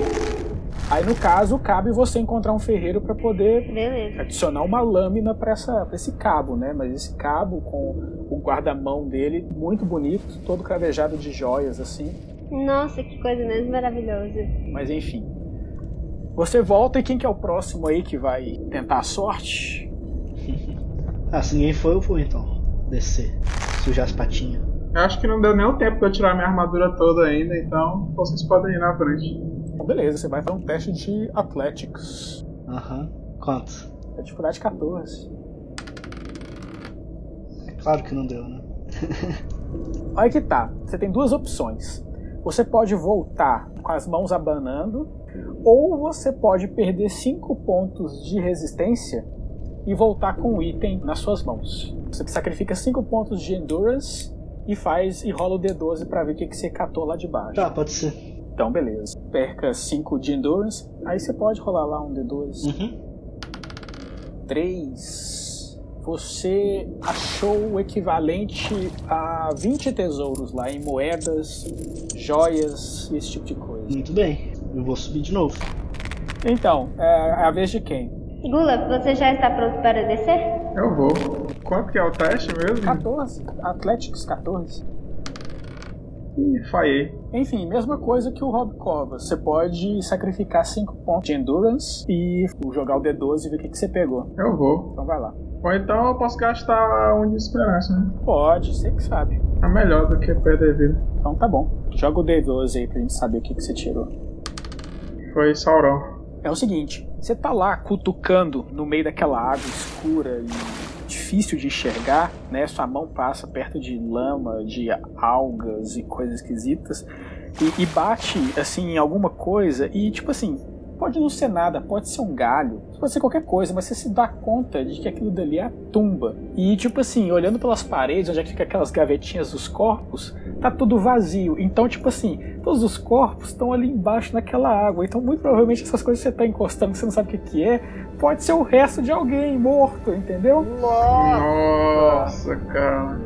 aí no caso cabe você encontrar um ferreiro para poder Beleza. adicionar uma lâmina para esse cabo, né? Mas esse cabo com o guarda-mão dele, muito bonito, todo cravejado de joias assim. Nossa, que coisa mais maravilhosa. Mas enfim. Você volta e quem que é o próximo aí que vai tentar a sorte? Ah, se ninguém for, eu vou então. Descer. Sujar as patinhas. Eu acho que não deu nem o tempo de eu tirar minha armadura toda ainda, então vocês podem ir na frente. Então beleza, você vai fazer um teste de Athletics. Aham. Quanto? É dificuldade 14. Claro que não deu, né? Aí que tá. Você tem duas opções. Você pode voltar com as mãos abanando, ou você pode perder 5 pontos de resistência e voltar com o item nas suas mãos. Você sacrifica 5 pontos de endurance e faz e rola o D12 pra ver o que, que você catou lá de baixo. Tá, pode ser. Então, beleza. Perca 5 de endurance, aí você pode rolar lá um D12. Uhum. 3. Você achou o equivalente a 20 tesouros lá em moedas, joias e esse tipo de coisa. Muito bem. Eu vou subir de novo. Então, é a vez de quem? Gulaf, você já está pronto para descer? Eu vou. Quanto que é o teste mesmo? 14. Athletics 14. Ih, falhei. Enfim, mesma coisa que o Rob Covas. Você pode sacrificar 5 pontos de endurance e jogar o D12 e ver o que, que você pegou. Eu vou. Então vai lá. Ou então eu posso gastar um de esperança, né? Pode, você que sabe. É melhor do que perder vida. Então tá bom. Joga o D12 aí pra gente saber o que, que você tirou. Foi Sauron. É o seguinte, você tá lá cutucando no meio daquela água escura e difícil de enxergar, né? Sua mão passa perto de lama, de algas e coisas esquisitas e, e bate assim em alguma coisa e tipo assim, pode não ser nada, pode ser um galho, pode ser qualquer coisa, mas você se dá conta de que aquilo dali é a tumba. E tipo assim, olhando pelas paredes, onde é que fica aquelas gavetinhas dos corpos, tá tudo vazio. Então, tipo assim, todos os corpos estão ali embaixo naquela água. Então, muito provavelmente essas coisas que você tá encostando, que você não sabe o que, que é, pode ser o resto de alguém morto, entendeu? Nossa, cara.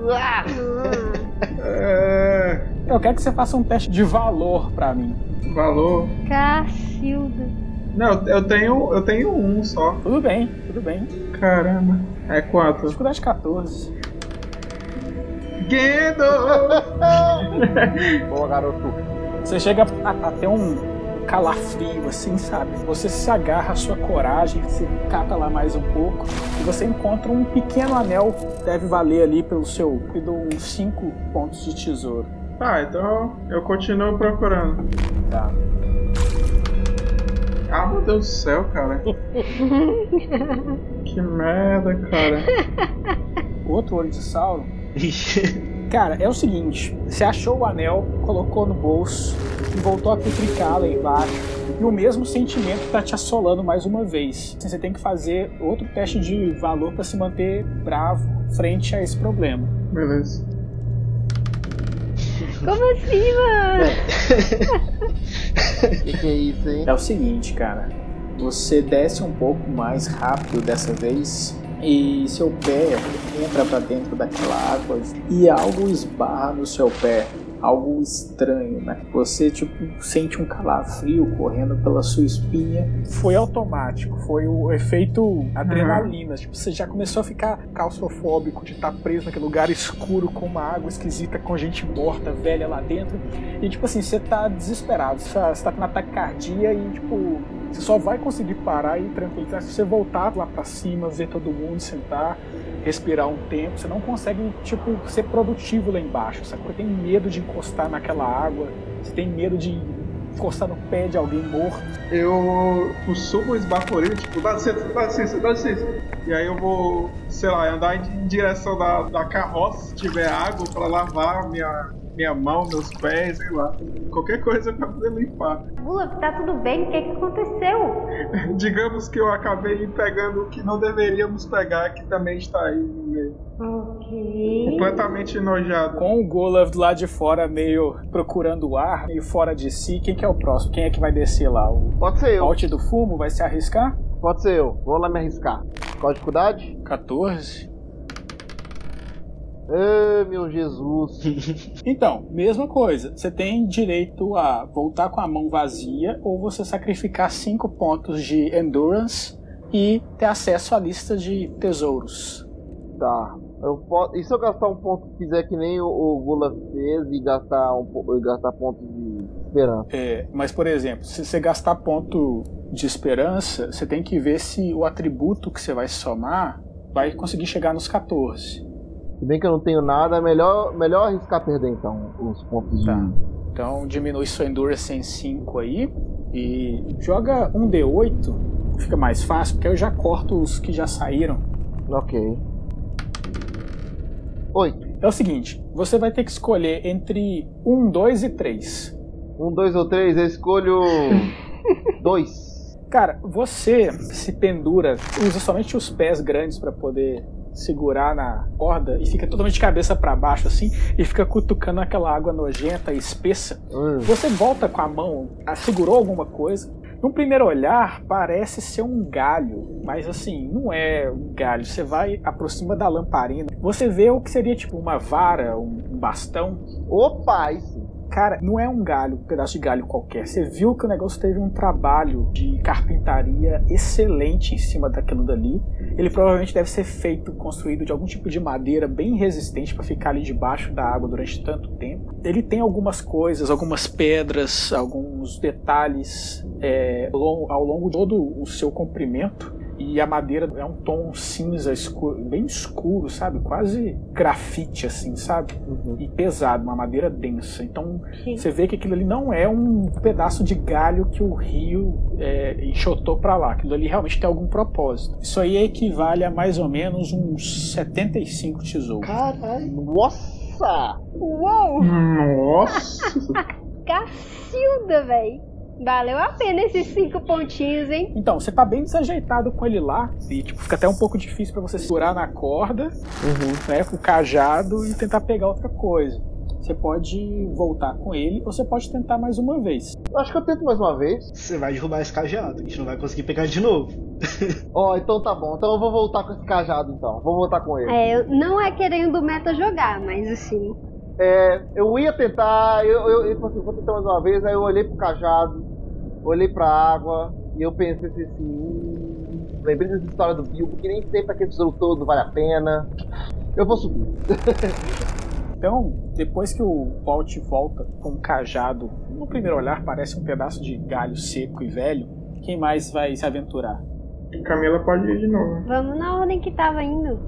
É... Eu quero que você faça um teste de valor pra mim. Valor. Cacilda. Não, eu tenho, eu tenho um só. Tudo bem, tudo bem. Caramba. É quanto? Dificuldade 14. Gandalf! Boa, garoto. Você chega a, a ter um calafrio, assim, sabe? Você se agarra à sua coragem, se cata lá mais um pouco, e você encontra um pequeno anel, deve valer ali pelo seu, uns 5 pontos de tesouro. Tá, então eu continuo procurando. Tá. Ah, meu Deus do céu, cara. que merda, cara. Outro olho de Sauron Ixi. Cara, é o seguinte: você achou o anel, colocou no bolso e voltou a petricar lá embaixo. E o mesmo sentimento tá te assolando mais uma vez. Você tem que fazer outro teste de valor para se manter bravo frente a esse problema. Beleza. Como assim, mano? Que que é isso, hein? É o seguinte, cara. Você desce um pouco mais rápido dessa vez e seu pé entra pra dentro daquela água e algo esbarra no seu pé. Algo estranho, né? Você, tipo, sente um calafrio correndo pela sua espinha. Foi automático, foi o efeito adrenalina. Tipo, você já começou a ficar claustrofóbico de estar preso naquele lugar escuro com uma água esquisita, com gente morta, velha lá dentro. E, tipo assim, você tá desesperado. Você tá, tá com um ataque cardíaco e, tipo, você só vai conseguir parar e tranquilizar se você voltar lá pra cima, ver todo mundo, sentar, respirar um tempo. Você não consegue, tipo, ser produtivo lá embaixo, sabe? Você tem medo de encostar naquela água, você tem medo de encostar no pé de alguém morto. Eu, subo o esbaforido, tipo, dá licença, dá licença, dá licença. E aí eu vou, sei lá, andar em direção da, da carroça, se tiver água pra lavar minha, minha mão, meus pés, sei lá. Qualquer coisa pra poder limpar. Bula, tá tudo bem? O que, que aconteceu? Digamos que eu acabei pegando o que não deveríamos pegar, que também está aí no meio. Ok. Completamente enojado. Com o Golov do lado de fora, meio procurando o ar, meio fora de si, quem que é o próximo? Quem é que vai descer lá? O Pode ser eu. Paute do Fumo vai se arriscar? Pode ser eu. Vou lá me arriscar. Qual a dificuldade? 14. Ê, meu Jesus. Então, mesma coisa. Você tem direito a voltar com a mão vazia ou você sacrificar 5 pontos de endurance e ter acesso à lista de tesouros. Tá. Eu posso... E se eu gastar um ponto, fizer que nem o, o Gula fez e gastar, um, e gastar pontos de esperança? É, mas, por exemplo, se você gastar ponto de esperança, você tem que ver se o atributo que você vai somar vai conseguir chegar nos 14. Se bem que eu não tenho nada, é melhor, melhor arriscar perder então os pontos de. Tá. Então diminui sua endurance em 5 aí e joga um D8, fica mais fácil, porque eu já corto os que já saíram. Ok. Oito. É o seguinte, você vai ter que escolher entre 1, 2 e 3. Um, dois ou três, eu escolho. dois. Cara, você se pendura, usa somente os pés grandes para poder segurar na corda e fica totalmente de cabeça para baixo assim e fica cutucando aquela água nojenta e espessa. Hum. Você volta com a mão, ah, segurou alguma coisa. Num primeiro olhar, parece ser um galho, mas assim, não é um galho. Você vai aproxima da lamparina, você vê o que seria tipo uma vara, um um bastão. Opa, isso. Cara, não é um galho, um pedaço de galho qualquer. Você viu que o negócio teve um trabalho de carpintaria excelente em cima daquilo dali. Ele provavelmente deve ser feito, construído de algum tipo de madeira bem resistente para ficar ali debaixo da água durante tanto tempo. Ele tem algumas coisas, algumas pedras, alguns detalhes é, ao longo- de todo o seu comprimento. E a madeira é um tom cinza escuro, bem escuro, sabe? Quase grafite, assim, sabe? Uhum. E pesado, uma madeira densa. Então Sim. você vê que aquilo ali não é um pedaço de galho que o rio é, enxotou pra lá. Aquilo ali realmente tem algum propósito. Isso aí equivale a mais ou menos uns 75 tesouros. Caralho. Nossa! Uou! Nossa! Cacilda, véi. Valeu a pena esses cinco pontinhos, hein? Então, você tá bem desajeitado com ele lá, e tipo, fica até um pouco difícil pra você segurar na corda, né, com o cajado e tentar pegar outra coisa. Você pode voltar com ele ou você pode tentar mais uma vez. Eu Acho que eu tento mais uma vez. Você vai derrubar esse cajado, a gente não vai conseguir pegar de novo. Ó, então tá bom. Então eu vou voltar com esse cajado então. Vou voltar com ele. É, não é querendo o meta jogar, mas assim. É, eu ia tentar, eu, eu, eu falei assim, vou tentar mais uma vez, aí eu olhei pro cajado, olhei pra água, e eu pensei assim, hum, lembrei dessa história do Bilbo, que nem sempre aquele tesouro todo vale a pena. Eu vou subir. Então, depois que o Walt volta com um cajado, no primeiro olhar parece um pedaço de galho seco e velho, quem mais vai se aventurar? Camila pode ir de novo. Vamos na ordem que tava indo.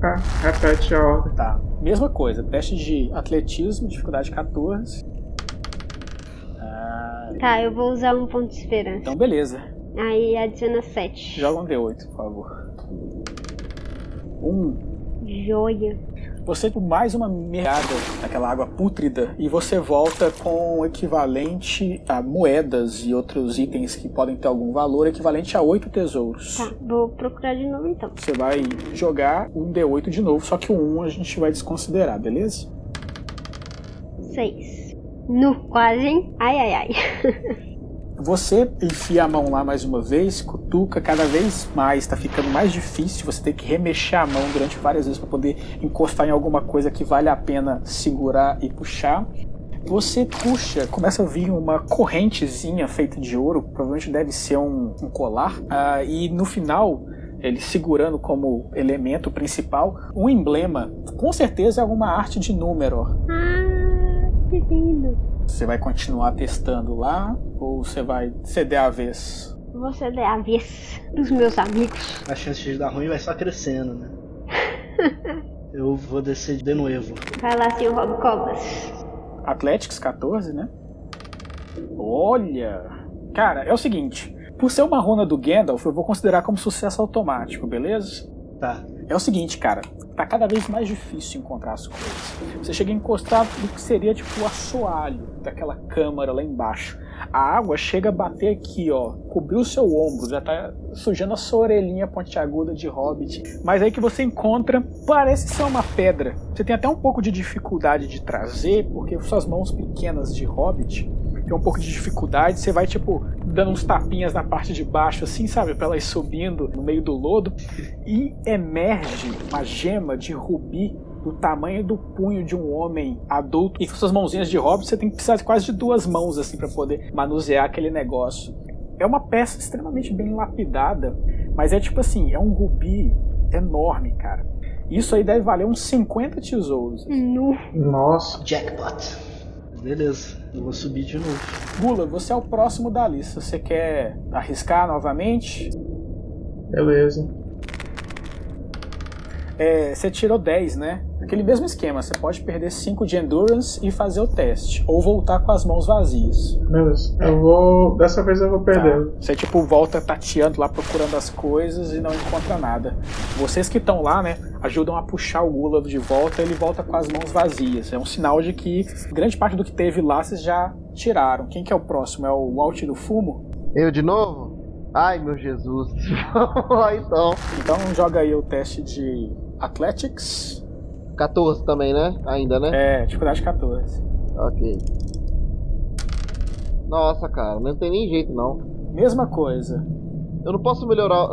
Tá, repete a ordem. Tá, mesma coisa, teste de atletismo, dificuldade 14. Ah, Tá, eu vou usar um ponto de esperança. então beleza, Aí adiciona sete. joga um D8, por favor. Um. Joia. Você mais uma mergada naquela água pútrida e você volta com o equivalente a moedas e outros itens que podem ter algum valor, equivalente a oito tesouros. Tá, vou procurar de novo então. Você vai jogar um D8 de novo, só que o 1 a gente vai desconsiderar, beleza? Seis. No, quase, hein? Ai, ai, ai. Você enfia a mão lá mais uma vez, cutuca cada vez mais, tá ficando mais difícil, você tem que remexer a mão durante várias vezes para poder encostar em alguma coisa que vale a pena segurar e puxar. Você puxa, começa a vir uma correntezinha feita de ouro, provavelmente deve ser um, um colar, ah, e no final, ele segurando como elemento principal, um emblema, com certeza é alguma arte de número. Ah, que lindo. Você vai continuar testando lá ou você vai ceder a vez? Você é a vez dos meus amigos. A chance de dar ruim vai só crescendo, né? Eu vou descer de novo. Vai lá, senhor Rob Cobas. Athletics 14, né? Olha! Cara, é o seguinte. Por ser uma runa do Gandalf, eu vou considerar como sucesso automático, beleza? Tá. É o seguinte, cara. Tá cada vez mais difícil encontrar as coisas. Você chega a encostar do que seria tipo o assoalho daquela câmara lá embaixo. A água chega a bater aqui, ó. Cobriu o seu ombro, já tá sujando a sua orelhinha pontiaguda de hobbit. Mas aí que você encontra, parece ser uma pedra. Você tem até um pouco de dificuldade de trazer, porque suas mãos pequenas de hobbit tem um pouco de dificuldade, você vai tipo dando uns tapinhas na parte de baixo assim, sabe, para ela ir subindo no meio do lodo e emerge uma gema de rubi do tamanho do punho de um homem adulto e com suas mãozinhas de hobbit você tem que precisar de quase de duas mãos assim para poder manusear aquele negócio. É uma peça extremamente bem lapidada, mas é tipo assim, é um rubi enorme, cara. Isso aí deve valer uns 50 tesouros. Nossa. Jackpot. Beleza, eu vou subir de novo. Gula, você é o próximo da lista. Você quer arriscar novamente? Beleza. É, você tirou 10, né? Aquele mesmo esquema, você pode perder 5 de endurance e fazer o teste. Ou voltar com as mãos vazias. Beleza. Eu vou. Dessa vez eu vou perder. Tá? Você tipo volta tateando lá, procurando as coisas e não encontra nada. Vocês que estão lá, né, ajudam a puxar o Gula de volta ele volta com as mãos vazias. É um sinal de que grande parte do que teve lá vocês já tiraram. Quem que é o próximo? É o Walt do Fumo? Eu de novo? Ai meu Jesus. Vamos lá então. Então joga aí o teste de Athletics. 14 também, né? Ainda, né? É, dificuldade 14. Ok. Nossa, cara, não tem nem jeito não. Mesma coisa. Eu não posso melhorar.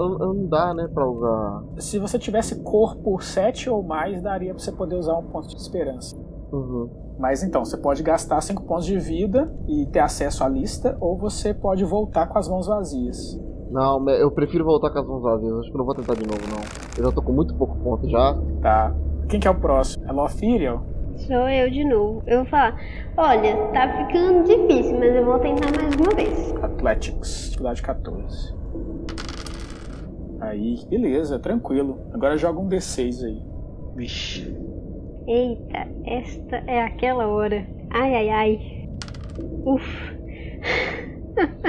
Dá, né, pra usar. Se você tivesse corpo 7 ou mais, daria pra você poder usar um ponto de esperança. Uhum. Mas então, você pode gastar 5 pontos de vida e ter acesso à lista, ou você pode voltar com as mãos vazias. Não, eu prefiro voltar com as mãos vazias. Acho que não vou tentar de novo, não. Eu já tô com muito pouco ponto já. Tá. Quem que é o próximo? É Lothiriel? Sou eu de novo. Eu vou falar: olha, tá ficando difícil, mas eu vou tentar mais uma vez. Athletics, dificuldade 14. Aí, beleza, tranquilo. Agora joga um D6 aí. Vixe. Eita, esta é aquela hora. Ai, ai, ai. Uf.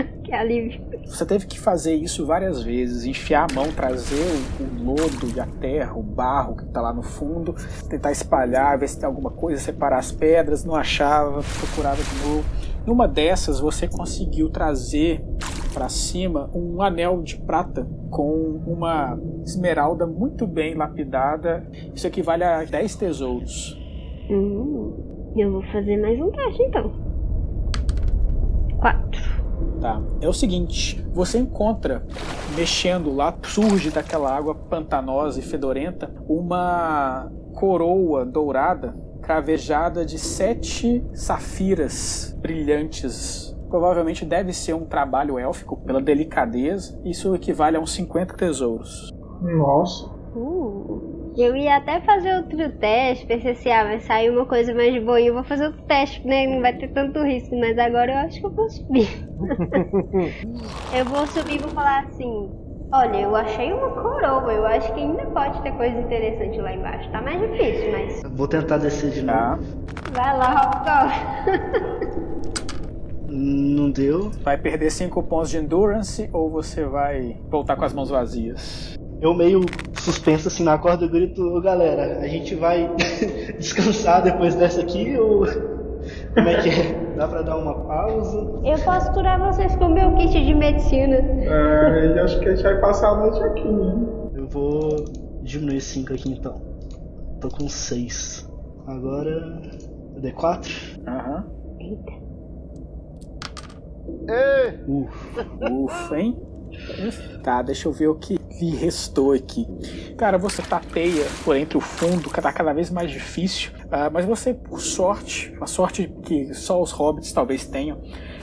que alívio. Você teve que fazer isso várias vezes, enfiar a mão, trazer o, o lodo e a terra, o barro que tá lá no fundo, tentar espalhar, ver se tem alguma coisa, separar as pedras, não achava, procurava de novo. Numa dessas você conseguiu trazer para cima um anel de prata com uma esmeralda muito bem lapidada. Isso equivale a 10 tesouros. Hum, eu vou fazer mais um teste então. Quatro. Tá. É o seguinte, você encontra mexendo lá, surge daquela água pantanosa e fedorenta uma coroa dourada cravejada de sete safiras brilhantes. Provavelmente deve ser um trabalho élfico pela delicadeza. Isso equivale a uns 50 tesouros. Nossa. Uh, eu ia até fazer outro teste, pensei assim, ah, vai sair uma coisa mais boa e eu vou fazer outro teste, né? Não vai ter tanto risco, mas agora eu acho que eu vou subir. eu vou subir e vou falar assim, olha, eu achei uma coroa, eu acho que ainda pode ter coisa interessante lá embaixo. Tá mais difícil, mas. Vou tentar descer de Tá? novo. Vai lá, Robocop. Não deu. Vai perder 5 pontos de endurance ou você vai voltar com as mãos vazias? Eu meio suspenso assim na corda, eu grito, "Ô, galera, a gente vai descansar depois dessa aqui ou como é que é? Dá pra dar uma pausa? Eu posso curar vocês com o meu kit de medicina. É, ele acho que a gente vai passar a noite aqui, né? Eu vou diminuir 5 aqui então. Tô com 6. Agora. D4? Aham. Eita. Ê! Ufa. Ufa, hein? Tá, deixa eu ver o que lhe restou aqui. Cara, você tapeia por entre o fundo, tá cada vez mais difícil, ah, mas você, por sorte, uma sorte que só os hobbits talvez tenham,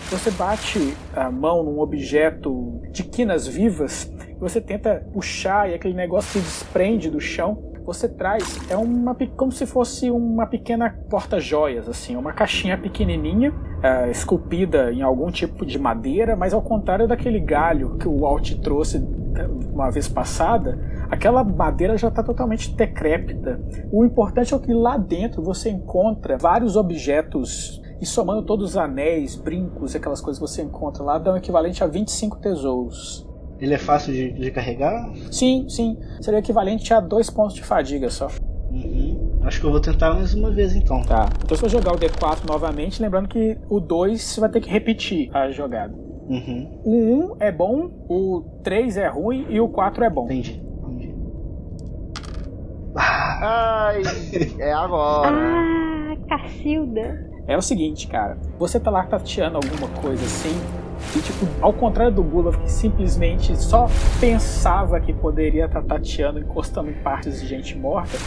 você bate a mão num objeto de quinas vivas e você tenta puxar e aquele negócio se desprende do chão. Você traz, é uma como se fosse uma pequena porta-joias, assim, uma caixinha pequenininha, ah, esculpida em algum tipo de madeira, mas ao contrário daquele galho que o Alt trouxe eh, uma vez passada, aquela madeira já está totalmente decrépita. O importante é que lá dentro você encontra vários objetos e somando todos os anéis, brincos, aquelas coisas que você encontra lá, dão equivalente a 25 tesouros. Ele é fácil de, de carregar? Sim, sim, seria equivalente a dois pontos de fadiga só. Uhum. Acho que eu vou tentar mais uma vez então. Tá. Então se eu jogar o D4 novamente, lembrando que o 2 você vai ter que repetir a jogada. Uhum. O 1 é bom, o 3 é ruim e o 4 é bom. Entendi. Entendi. Ai, é agora. Ah, Cacilda. É o seguinte, cara. Você tá lá tateando alguma coisa assim. E, tipo, ao contrário do Gulov, que simplesmente só pensava que poderia estar tateando, encostando em partes de gente morta,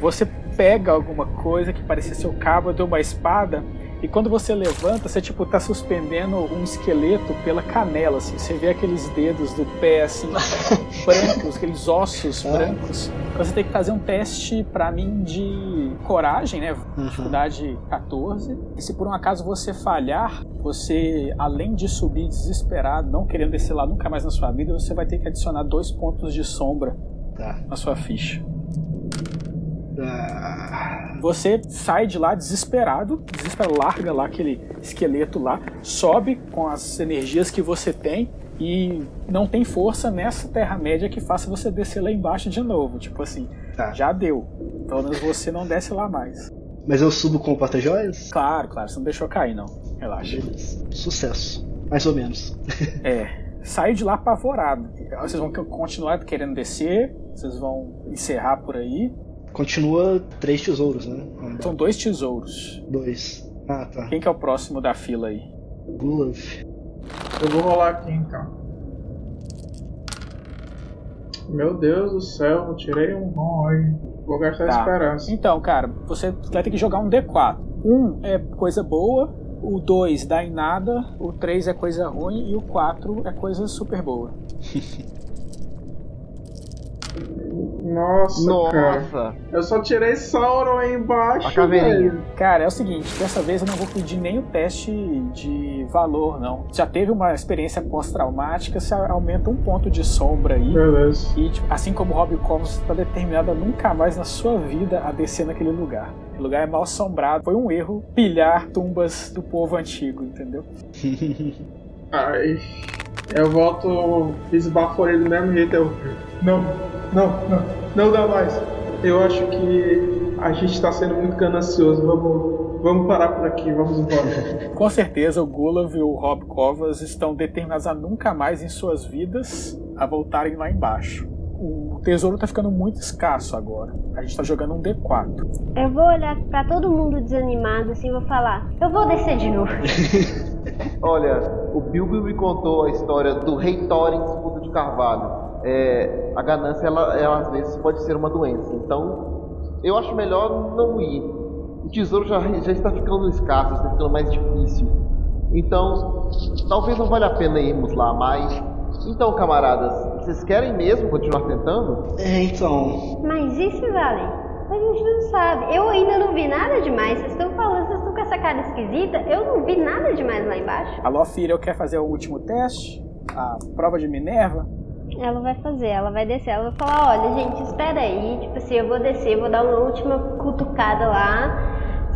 você pega alguma coisa que parecia ser o cabo de uma espada. E quando você levanta, você tipo tá suspendendo um esqueleto pela canela, assim. Você vê aqueles dedos do pé assim, brancos, aqueles ossos brancos. Você tem que fazer um teste pra mim de coragem, né? Dificuldade 14. E se por um acaso você falhar, você, além de subir desesperado, não querendo descer lá nunca mais na sua vida, você vai ter que adicionar dois pontos de sombra Tá. na sua ficha. Você sai de lá desesperado, desesperado, larga lá aquele esqueleto lá, sobe com as energias que você tem e não tem força nessa Terra-média que faça você descer lá embaixo de novo. Tipo assim, Tá. já deu. Pelo menos você não desce lá mais. Mas eu subo com o porta-joias? Claro, claro, você não deixou cair, não. Relaxa. Sucesso. Mais ou menos. É, saiu de lá apavorado. Vocês vão continuar querendo descer, vocês vão encerrar por aí. Continua três tesouros, né? São dois tesouros. Dois. Ah, tá. Quem que é o próximo da fila aí? Gulav. Eu vou rolar aqui então. Meu Deus do céu, eu tirei um bom aí. Vou gastar Tá. esperança. Então, cara, você vai ter que jogar um D4. Um é coisa boa, o 2 dá em nada, o 3 é coisa ruim e o 4 é coisa super boa. Nossa, cara. Nossa! Eu só tirei Sauron aí embaixo. A caveirinha. velho. Cara, é o seguinte, dessa vez eu não vou pedir nem o teste de valor, não. Já teve uma experiência pós-traumática, você aumenta um ponto de sombra aí. Beleza. E, tipo, assim como o Rob Combs está determinado a nunca mais na sua vida a descer naquele lugar. O lugar é mal assombrado. Foi um erro pilhar tumbas do povo antigo, entendeu? Ai. Eu volto esbaforei do mesmo jeito. Eu. Não, não, não, não dá mais. Eu acho que a gente tá sendo muito ganancioso. Vamos, vamos parar por aqui, vamos embora. Com certeza o Gulav e o Rob Covas estão determinados a nunca mais em suas vidas a voltarem lá embaixo. O tesouro tá ficando muito escasso agora. A gente tá jogando um D4. Eu vou olhar pra todo mundo desanimado assim e vou falar: Eu vou descer de novo. Olha, o Bilbo me contou a história do rei Thorin escudo de carvalho. É, a ganância, ela, ela às vezes pode ser uma doença. Então, eu acho melhor não ir. O tesouro já, já está ficando escasso, está ficando mais difícil. Então, talvez não valha a pena irmos lá mais. Então, camaradas, vocês querem mesmo continuar tentando? É, então. Mas e se vale? A gente não sabe. Eu ainda não vi nada demais. Vocês estão falando, vocês estão com essa cara esquisita. Eu não vi nada demais lá embaixo. A Lofira quer fazer o último teste? A prova de Minerva? Ela vai fazer, ela vai descer. Ela vai falar: Olha, gente, espera aí. Tipo assim, eu vou descer, vou dar uma última cutucada lá.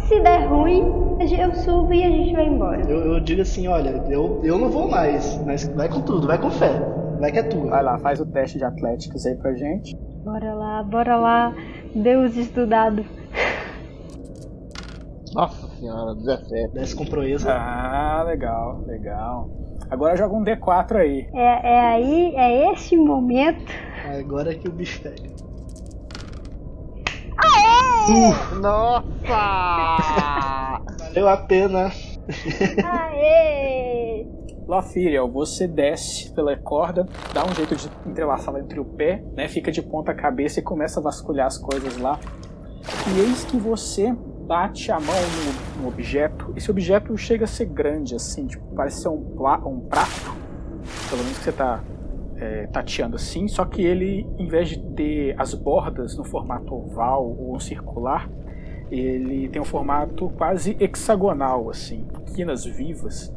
Se der ruim, eu subo e a gente vai embora. Eu, eu digo assim, olha, eu, eu não vou mais, mas vai com tudo, vai com fé. Vai que é tua. Vai lá, faz o teste de atléticos aí pra gente. Bora lá, bora lá. Deus estudado. Nossa senhora, 17. Desce com proeza. Ah, legal, legal. Agora joga um D4 aí. É, é aí, é esse momento. Agora é que o bicho pega. Nossa! Valeu a pena. Aê! Lofiriel, você desce pela corda, dá um jeito de entrelaçá-la entre o pé, né? Fica de ponta cabeça e começa a vasculhar as coisas lá. E eis que você bate a mão no, no objeto. Esse objeto chega a ser grande, assim, tipo, parece ser um, um prato. Pelo menos que você tá é, tateando assim, só que ele, em vez de ter as bordas no formato oval ou circular, ele tem um formato quase hexagonal, assim, quinas vivas.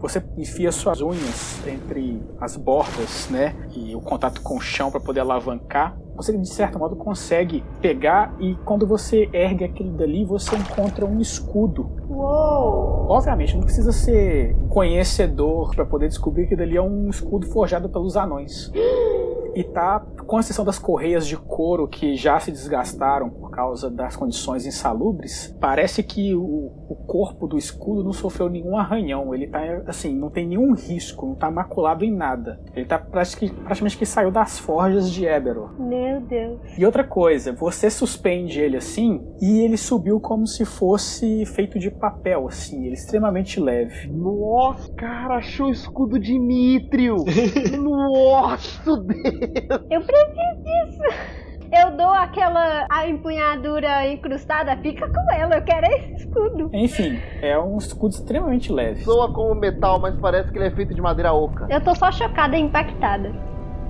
Você enfia suas unhas entre as bordas, né, e o contato com o chão para poder alavancar. Você de certo modo consegue pegar e quando você ergue aquilo dali, você encontra um escudo Uou! Obviamente, não precisa ser conhecedor para poder descobrir que dali é um escudo forjado pelos anões. E tá, com exceção das correias de couro que já se desgastaram por causa das condições insalubres, parece que o, o corpo do escudo não sofreu nenhum arranhão. Ele tá, assim, não tem nenhum risco, não tá maculado em nada. Ele tá praticamente, praticamente que saiu das forjas de Eberron. Meu Deus. E outra coisa, você suspende ele assim e ele subiu como se fosse feito de papel, assim, ele é extremamente leve. Nossa, cara, achou o escudo de Mithril! Nossa, Deus! Eu preciso disso. Eu dou aquela a empunhadura incrustada, fica com ela. Eu quero esse escudo. Enfim, é um escudo extremamente leve. Soa como metal, mas parece que ele é feito de madeira oca. Eu tô só chocada e impactada.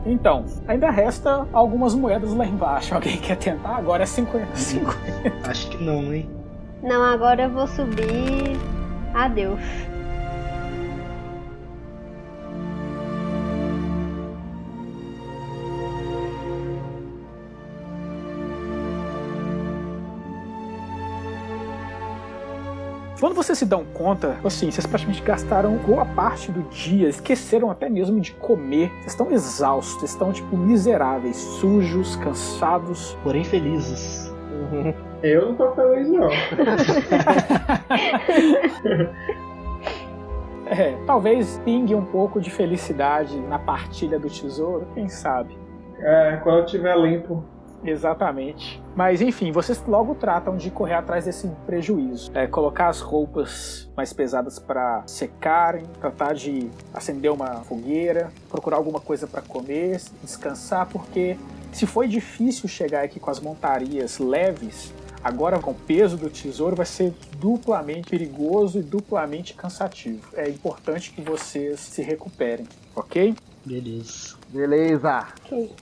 Então, ainda resta algumas moedas lá embaixo. Alguém quer tentar? Agora é 50. 50. Acho que não, hein? Não, agora eu vou subir. Adeus. Quando vocês se dão conta, assim, vocês praticamente gastaram boa parte do dia, esqueceram até mesmo de comer. Vocês estão exaustos, vocês estão, tipo, miseráveis, sujos, cansados. Porém felizes. Eu não tô feliz, não. É, talvez pingue um pouco de felicidade na partilha do tesouro, quem sabe. É, quando eu tiver limpo. Exatamente. Mas enfim, vocês logo tratam de correr atrás desse prejuízo. É, colocar as roupas mais pesadas para secarem, tratar de acender uma fogueira, procurar alguma coisa para comer, descansar, porque se foi difícil chegar aqui com as montarias leves, agora com o peso do tesouro vai ser duplamente perigoso e duplamente cansativo. É importante que vocês se recuperem, ok? Beleza. Beleza. Ok.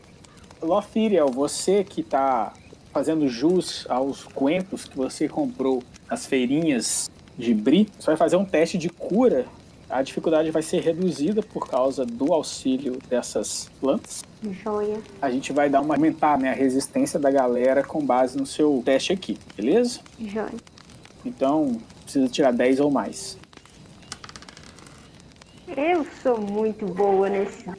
Lofiriel, você que tá fazendo jus aos coentos que você comprou nas feirinhas de Bri, você vai fazer um teste de cura. A dificuldade vai ser reduzida por causa do auxílio dessas plantas. Joia. A gente vai dar uma aumentar né, a resistência da galera com base no seu teste aqui, beleza? Joia. Então, precisa tirar 10 ou mais. Eu sou muito boa nesse.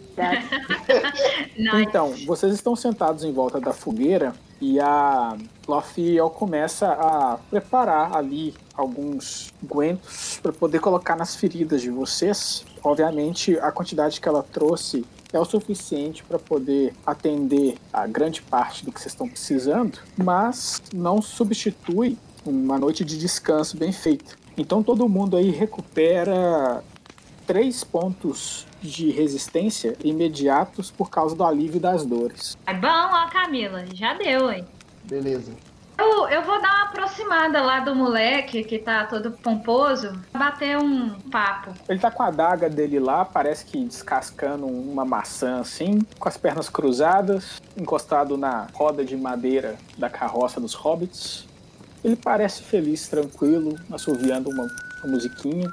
Então, vocês estão sentados em volta da fogueira e a Lofiel começa a preparar ali alguns guentos para poder colocar nas feridas de vocês. Obviamente, a quantidade que ela trouxe é o suficiente para poder atender a grande parte do que vocês estão precisando, mas não substitui uma noite de descanso bem feita. Então todo mundo aí recupera três pontos de resistência imediatos por causa do alívio das dores. É bom, ó, Camila. Já deu, hein? Beleza. Eu, eu vou dar uma aproximada lá do moleque que tá todo pomposo, bater um papo. Ele tá com a adaga dele lá, parece que descascando uma maçã assim, com as pernas cruzadas, encostado na roda de madeira da carroça dos hobbits. Ele parece feliz, tranquilo, assoviando uma, uma musiquinha,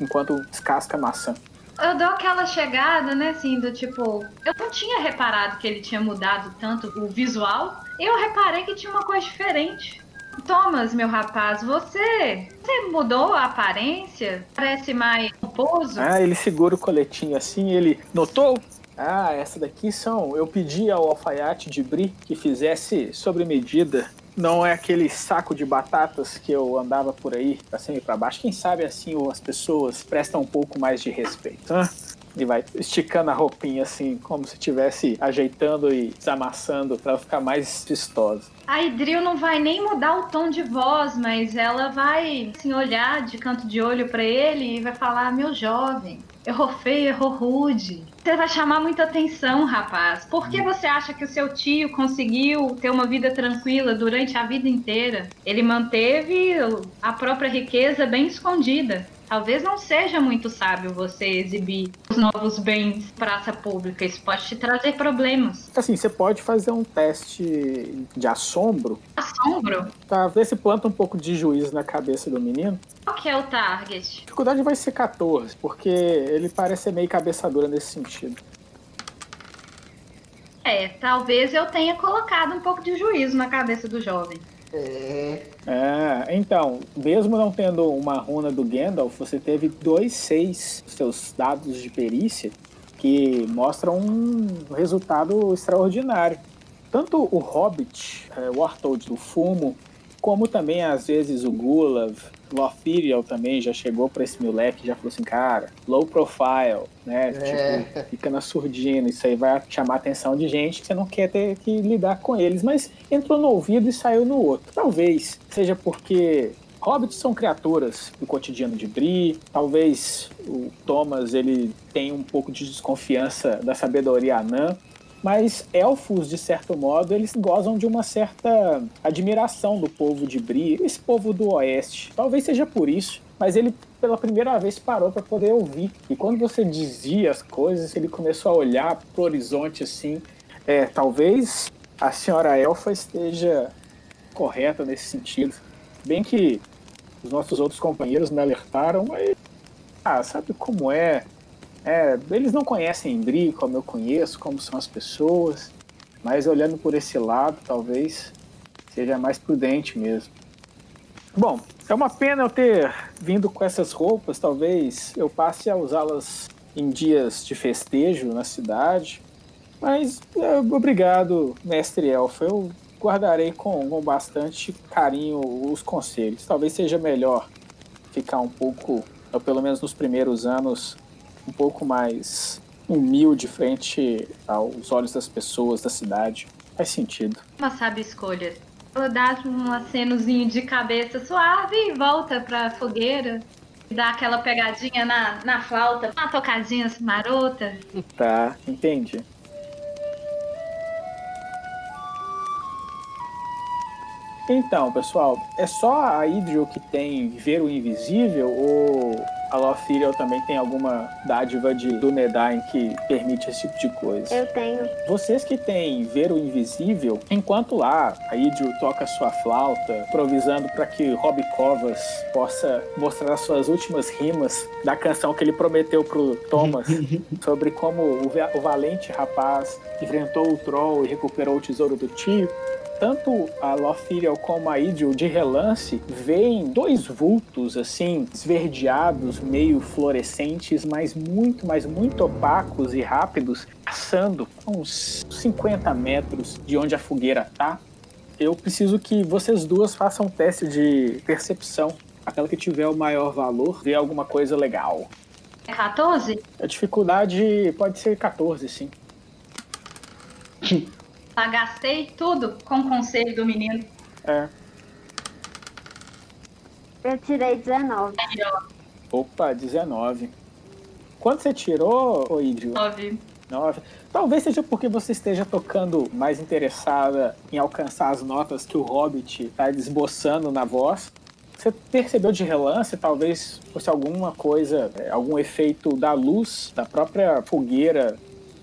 enquanto descasca a maçã. Eu dou aquela chegada, né, assim, do tipo. Eu não tinha reparado que ele tinha mudado tanto o visual. Eu reparei que tinha uma coisa diferente. Thomas, meu rapaz, você. Você mudou a aparência? Parece mais pomposo? Ah, ele segura o coletinho assim, ele notou? Ah, essa daqui são. Eu pedi ao alfaiate de Bri que fizesse sobre medida. Não é aquele saco de batatas que eu andava por aí, pra cima e pra baixo. Quem sabe assim as pessoas prestam um pouco mais de respeito. Hã? E vai esticando a roupinha assim, como se estivesse ajeitando e desamassando pra ela ficar mais vistosa. A Idril não vai nem mudar o tom de voz, mas ela vai assim, olhar de canto de olho pra ele e vai falar: Meu jovem, errou feio, errou rude. Você vai chamar muita atenção, rapaz. Por que você acha que o seu tio conseguiu ter uma vida tranquila durante a vida inteira? Ele manteve a própria riqueza bem escondida. Talvez não seja muito sábio você exibir os novos bens praça pública. Isso pode te trazer problemas. Assim, você pode fazer um teste de assombro Assombro? pra ver se planta um pouco de juízo na cabeça do menino. Qual que é o target? A dificuldade vai ser 14, porque ele parece ser meio cabeça dura nesse sentido. É, talvez eu tenha colocado um pouco de juízo na cabeça do jovem. É. É, então, mesmo não tendo uma runa do Gandalf, você teve dois seis seus dados de perícia que mostram um resultado extraordinário. Tanto o Hobbit, é, o Wartold do Fumo, como também às vezes o Gulav, Lothiriel também já chegou pra esse moleque e já falou assim, cara, low profile, né? É. Tipo, fica na surdina, isso aí vai chamar a atenção de gente que você não quer ter que lidar com eles, mas entrou no ouvido e saiu no outro. Talvez seja porque hobbits são criaturas do cotidiano de Bri, talvez o Thomas ele tem um pouco de desconfiança da sabedoria anã, mas elfos, de certo modo, eles gozam de uma certa admiração do povo de Bri, esse povo do oeste. Talvez seja por isso, mas ele pela primeira vez parou para poder ouvir. E quando você dizia as coisas, ele começou a olhar pro horizonte assim. É, talvez a senhora elfa esteja correta nesse sentido. Bem que os nossos outros companheiros me alertaram, mas ah, sabe como é? É, eles não conhecem Bri como eu conheço, como são as pessoas, mas olhando por esse lado, talvez seja mais prudente mesmo. Bom, é uma pena eu ter vindo com essas roupas, talvez eu passe a usá-las em dias de festejo na cidade, mas é, obrigado, mestre Elfa, eu guardarei com, com bastante carinho os conselhos. Talvez seja melhor ficar um pouco, ou pelo menos nos primeiros anos, um pouco mais humilde frente aos olhos das pessoas da cidade. Faz sentido. Uma sábia escolha. Ela dá um acenozinho de cabeça suave e volta pra fogueira. Dá aquela pegadinha na, na flauta, uma tocadinha marota. Tá, entendi. Então, pessoal, é só a Idril que tem ver o invisível ou a Lothiriel também tem alguma dádiva de Dunedain que permite esse tipo de coisa? Eu tenho. Vocês que têm ver o invisível, enquanto lá a Idril toca sua flauta, improvisando para que Rob Covas possa mostrar as suas últimas rimas da canção que ele prometeu pro Thomas sobre como o, va- o valente rapaz enfrentou o Troll e recuperou o tesouro do tio. Tanto a Lothiriel como a Idril, de relance, veem dois vultos, assim, esverdeados, meio fluorescentes, mas muito, mas muito opacos e rápidos, passando a uns 50 metros de onde a fogueira tá. Eu preciso que vocês duas façam um teste de percepção. Aquela que tiver o maior valor, vê alguma coisa legal. É 14? A dificuldade pode ser 14, sim. Tá, gastei tudo com o conselho do menino. É. Eu tirei 19. Aí, ó, Opa, 19. Quanto você tirou, ô Idio? 9. 9. Talvez seja porque você esteja tocando mais interessada em alcançar as notas que o Hobbit está esboçando na voz. Você percebeu de relance, talvez fosse alguma coisa, é, algum efeito da luz da própria fogueira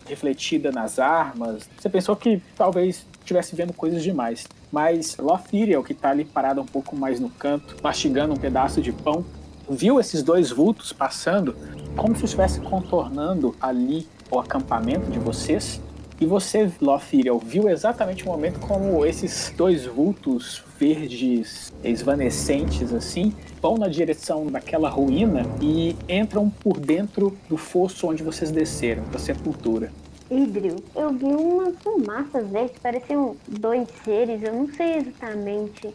refletida nas armas. Você pensou que talvez estivesse vendo coisas demais. Mas Lothiriel, que está ali parada um pouco mais no canto, mastigando um pedaço de pão, viu esses dois vultos passando como se estivesse contornando ali o acampamento de vocês. E você, Lothiriel, viu exatamente o momento como esses dois vultos verdes esvanecentes assim vão na direção daquela ruína e entram por dentro do fosso onde vocês desceram, da sepultura. Hidril, eu vi umas fumaças verdes, pareciam dois seres, eu não sei exatamente.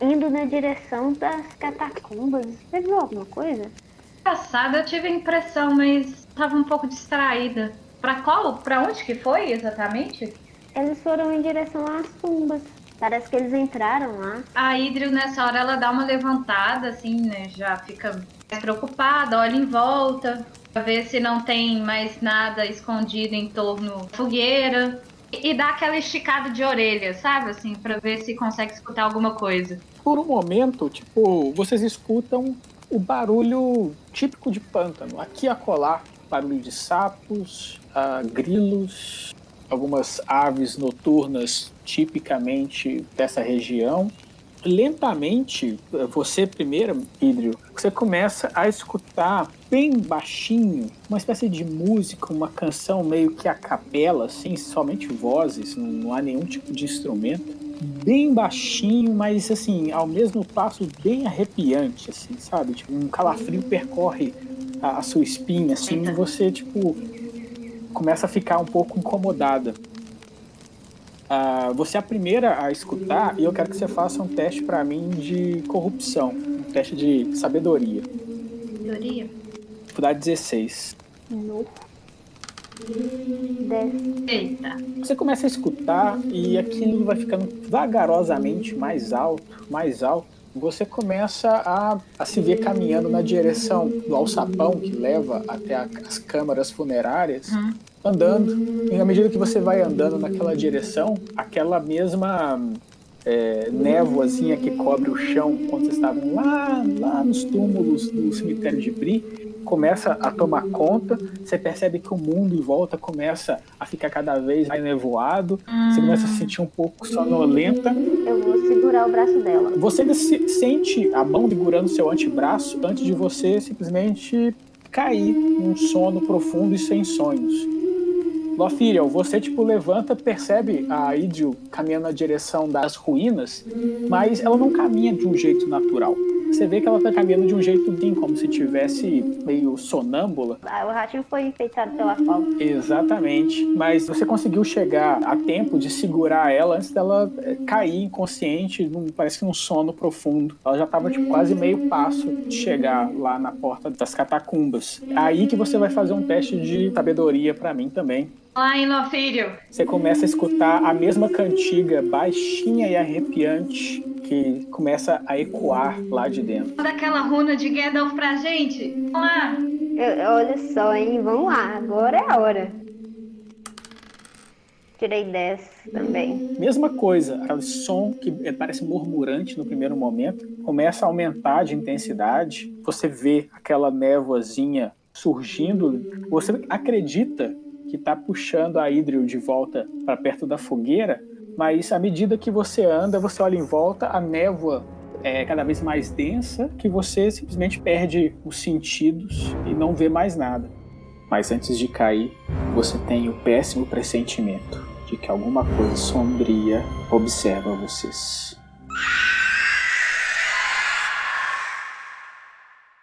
Indo na direção das catacumbas. Você viu alguma coisa? Passado eu tive a impressão, mas tava um pouco distraída. Pra qual? Pra onde que foi exatamente? Eles foram em direção às tumbas. Parece que eles entraram lá. A Idril nessa hora ela dá uma levantada, assim, né? Já fica mais preocupada, olha em volta, pra ver se não tem mais nada escondido em torno da fogueira. E e dá aquela esticada de orelha, sabe? Assim, pra ver se consegue escutar alguma coisa. Por um momento, tipo, vocês escutam o barulho típico de pântano. Aqui e acolá, barulho de sapos, ah, grilos, algumas aves noturnas tipicamente dessa região. Lentamente, você primeiro, Hidrio, você começa a escutar bem baixinho uma espécie de música, uma canção meio que a capela, assim, somente vozes, não, não há nenhum tipo de instrumento bem baixinho, mas assim, ao mesmo passo bem arrepiante, assim, sabe? Tipo, um calafrio percorre a, a sua espinha, assim, e você, tipo, começa a ficar um pouco incomodada. Ah, você é a primeira a escutar e eu quero que você faça um teste pra mim de corrupção, um teste de sabedoria. Teoria? Dificuldade 16. Não. Desce. Eita. Você começa a escutar e aquilo vai ficando vagarosamente mais alto, mais alto. Você começa a, a se ver caminhando na direção do alçapão que leva até a- as câmaras funerárias, andando. E à medida que você vai andando naquela direção, aquela mesma é, névoazinha que cobre o chão quando vocês estavam lá, lá nos túmulos do cemitério de Bri, começa a tomar conta, você percebe que o mundo em volta começa a ficar cada vez mais nevoado, você começa a se sentir um pouco sonolenta. Eu vou segurar o braço dela. Você ainda se- sente a mão segurando seu antebraço antes de você simplesmente cair num sono profundo e sem sonhos. Lothiriel, você tipo levanta, percebe a Idil caminhando na direção das ruínas, mas ela não caminha de um jeito natural. Você vê que ela tá caminhando de um jeito bem como se tivesse meio sonâmbula. Ah, o ratinho foi enfeitado pela falta. Exatamente. Mas você conseguiu chegar a tempo de segurar ela antes dela eh, cair inconsciente, num, parece que num sono profundo. Ela já estava tipo, quase meio passo de chegar lá na porta das catacumbas. É Aí que você vai fazer um teste de sabedoria para mim também. Lá em Lofírio. Você começa a escutar a mesma cantiga baixinha e arrepiante que começa a ecoar lá de dentro. Manda aquela runa de Gandalf pra gente. Vamos lá. Eu- olha só, hein? Vamos lá, agora é a hora. Tirei 10 também. Mesma coisa, aquele som que parece murmurante no primeiro momento, começa a aumentar de intensidade. Você vê aquela névoazinha surgindo. Você acredita que está puxando a Idril de volta para perto da fogueira, mas à medida que você anda, você olha em volta, a névoa é cada vez mais densa, que você simplesmente perde os sentidos e não vê mais nada. Mas antes de cair, você tem o péssimo pressentimento de que alguma coisa sombria observa vocês.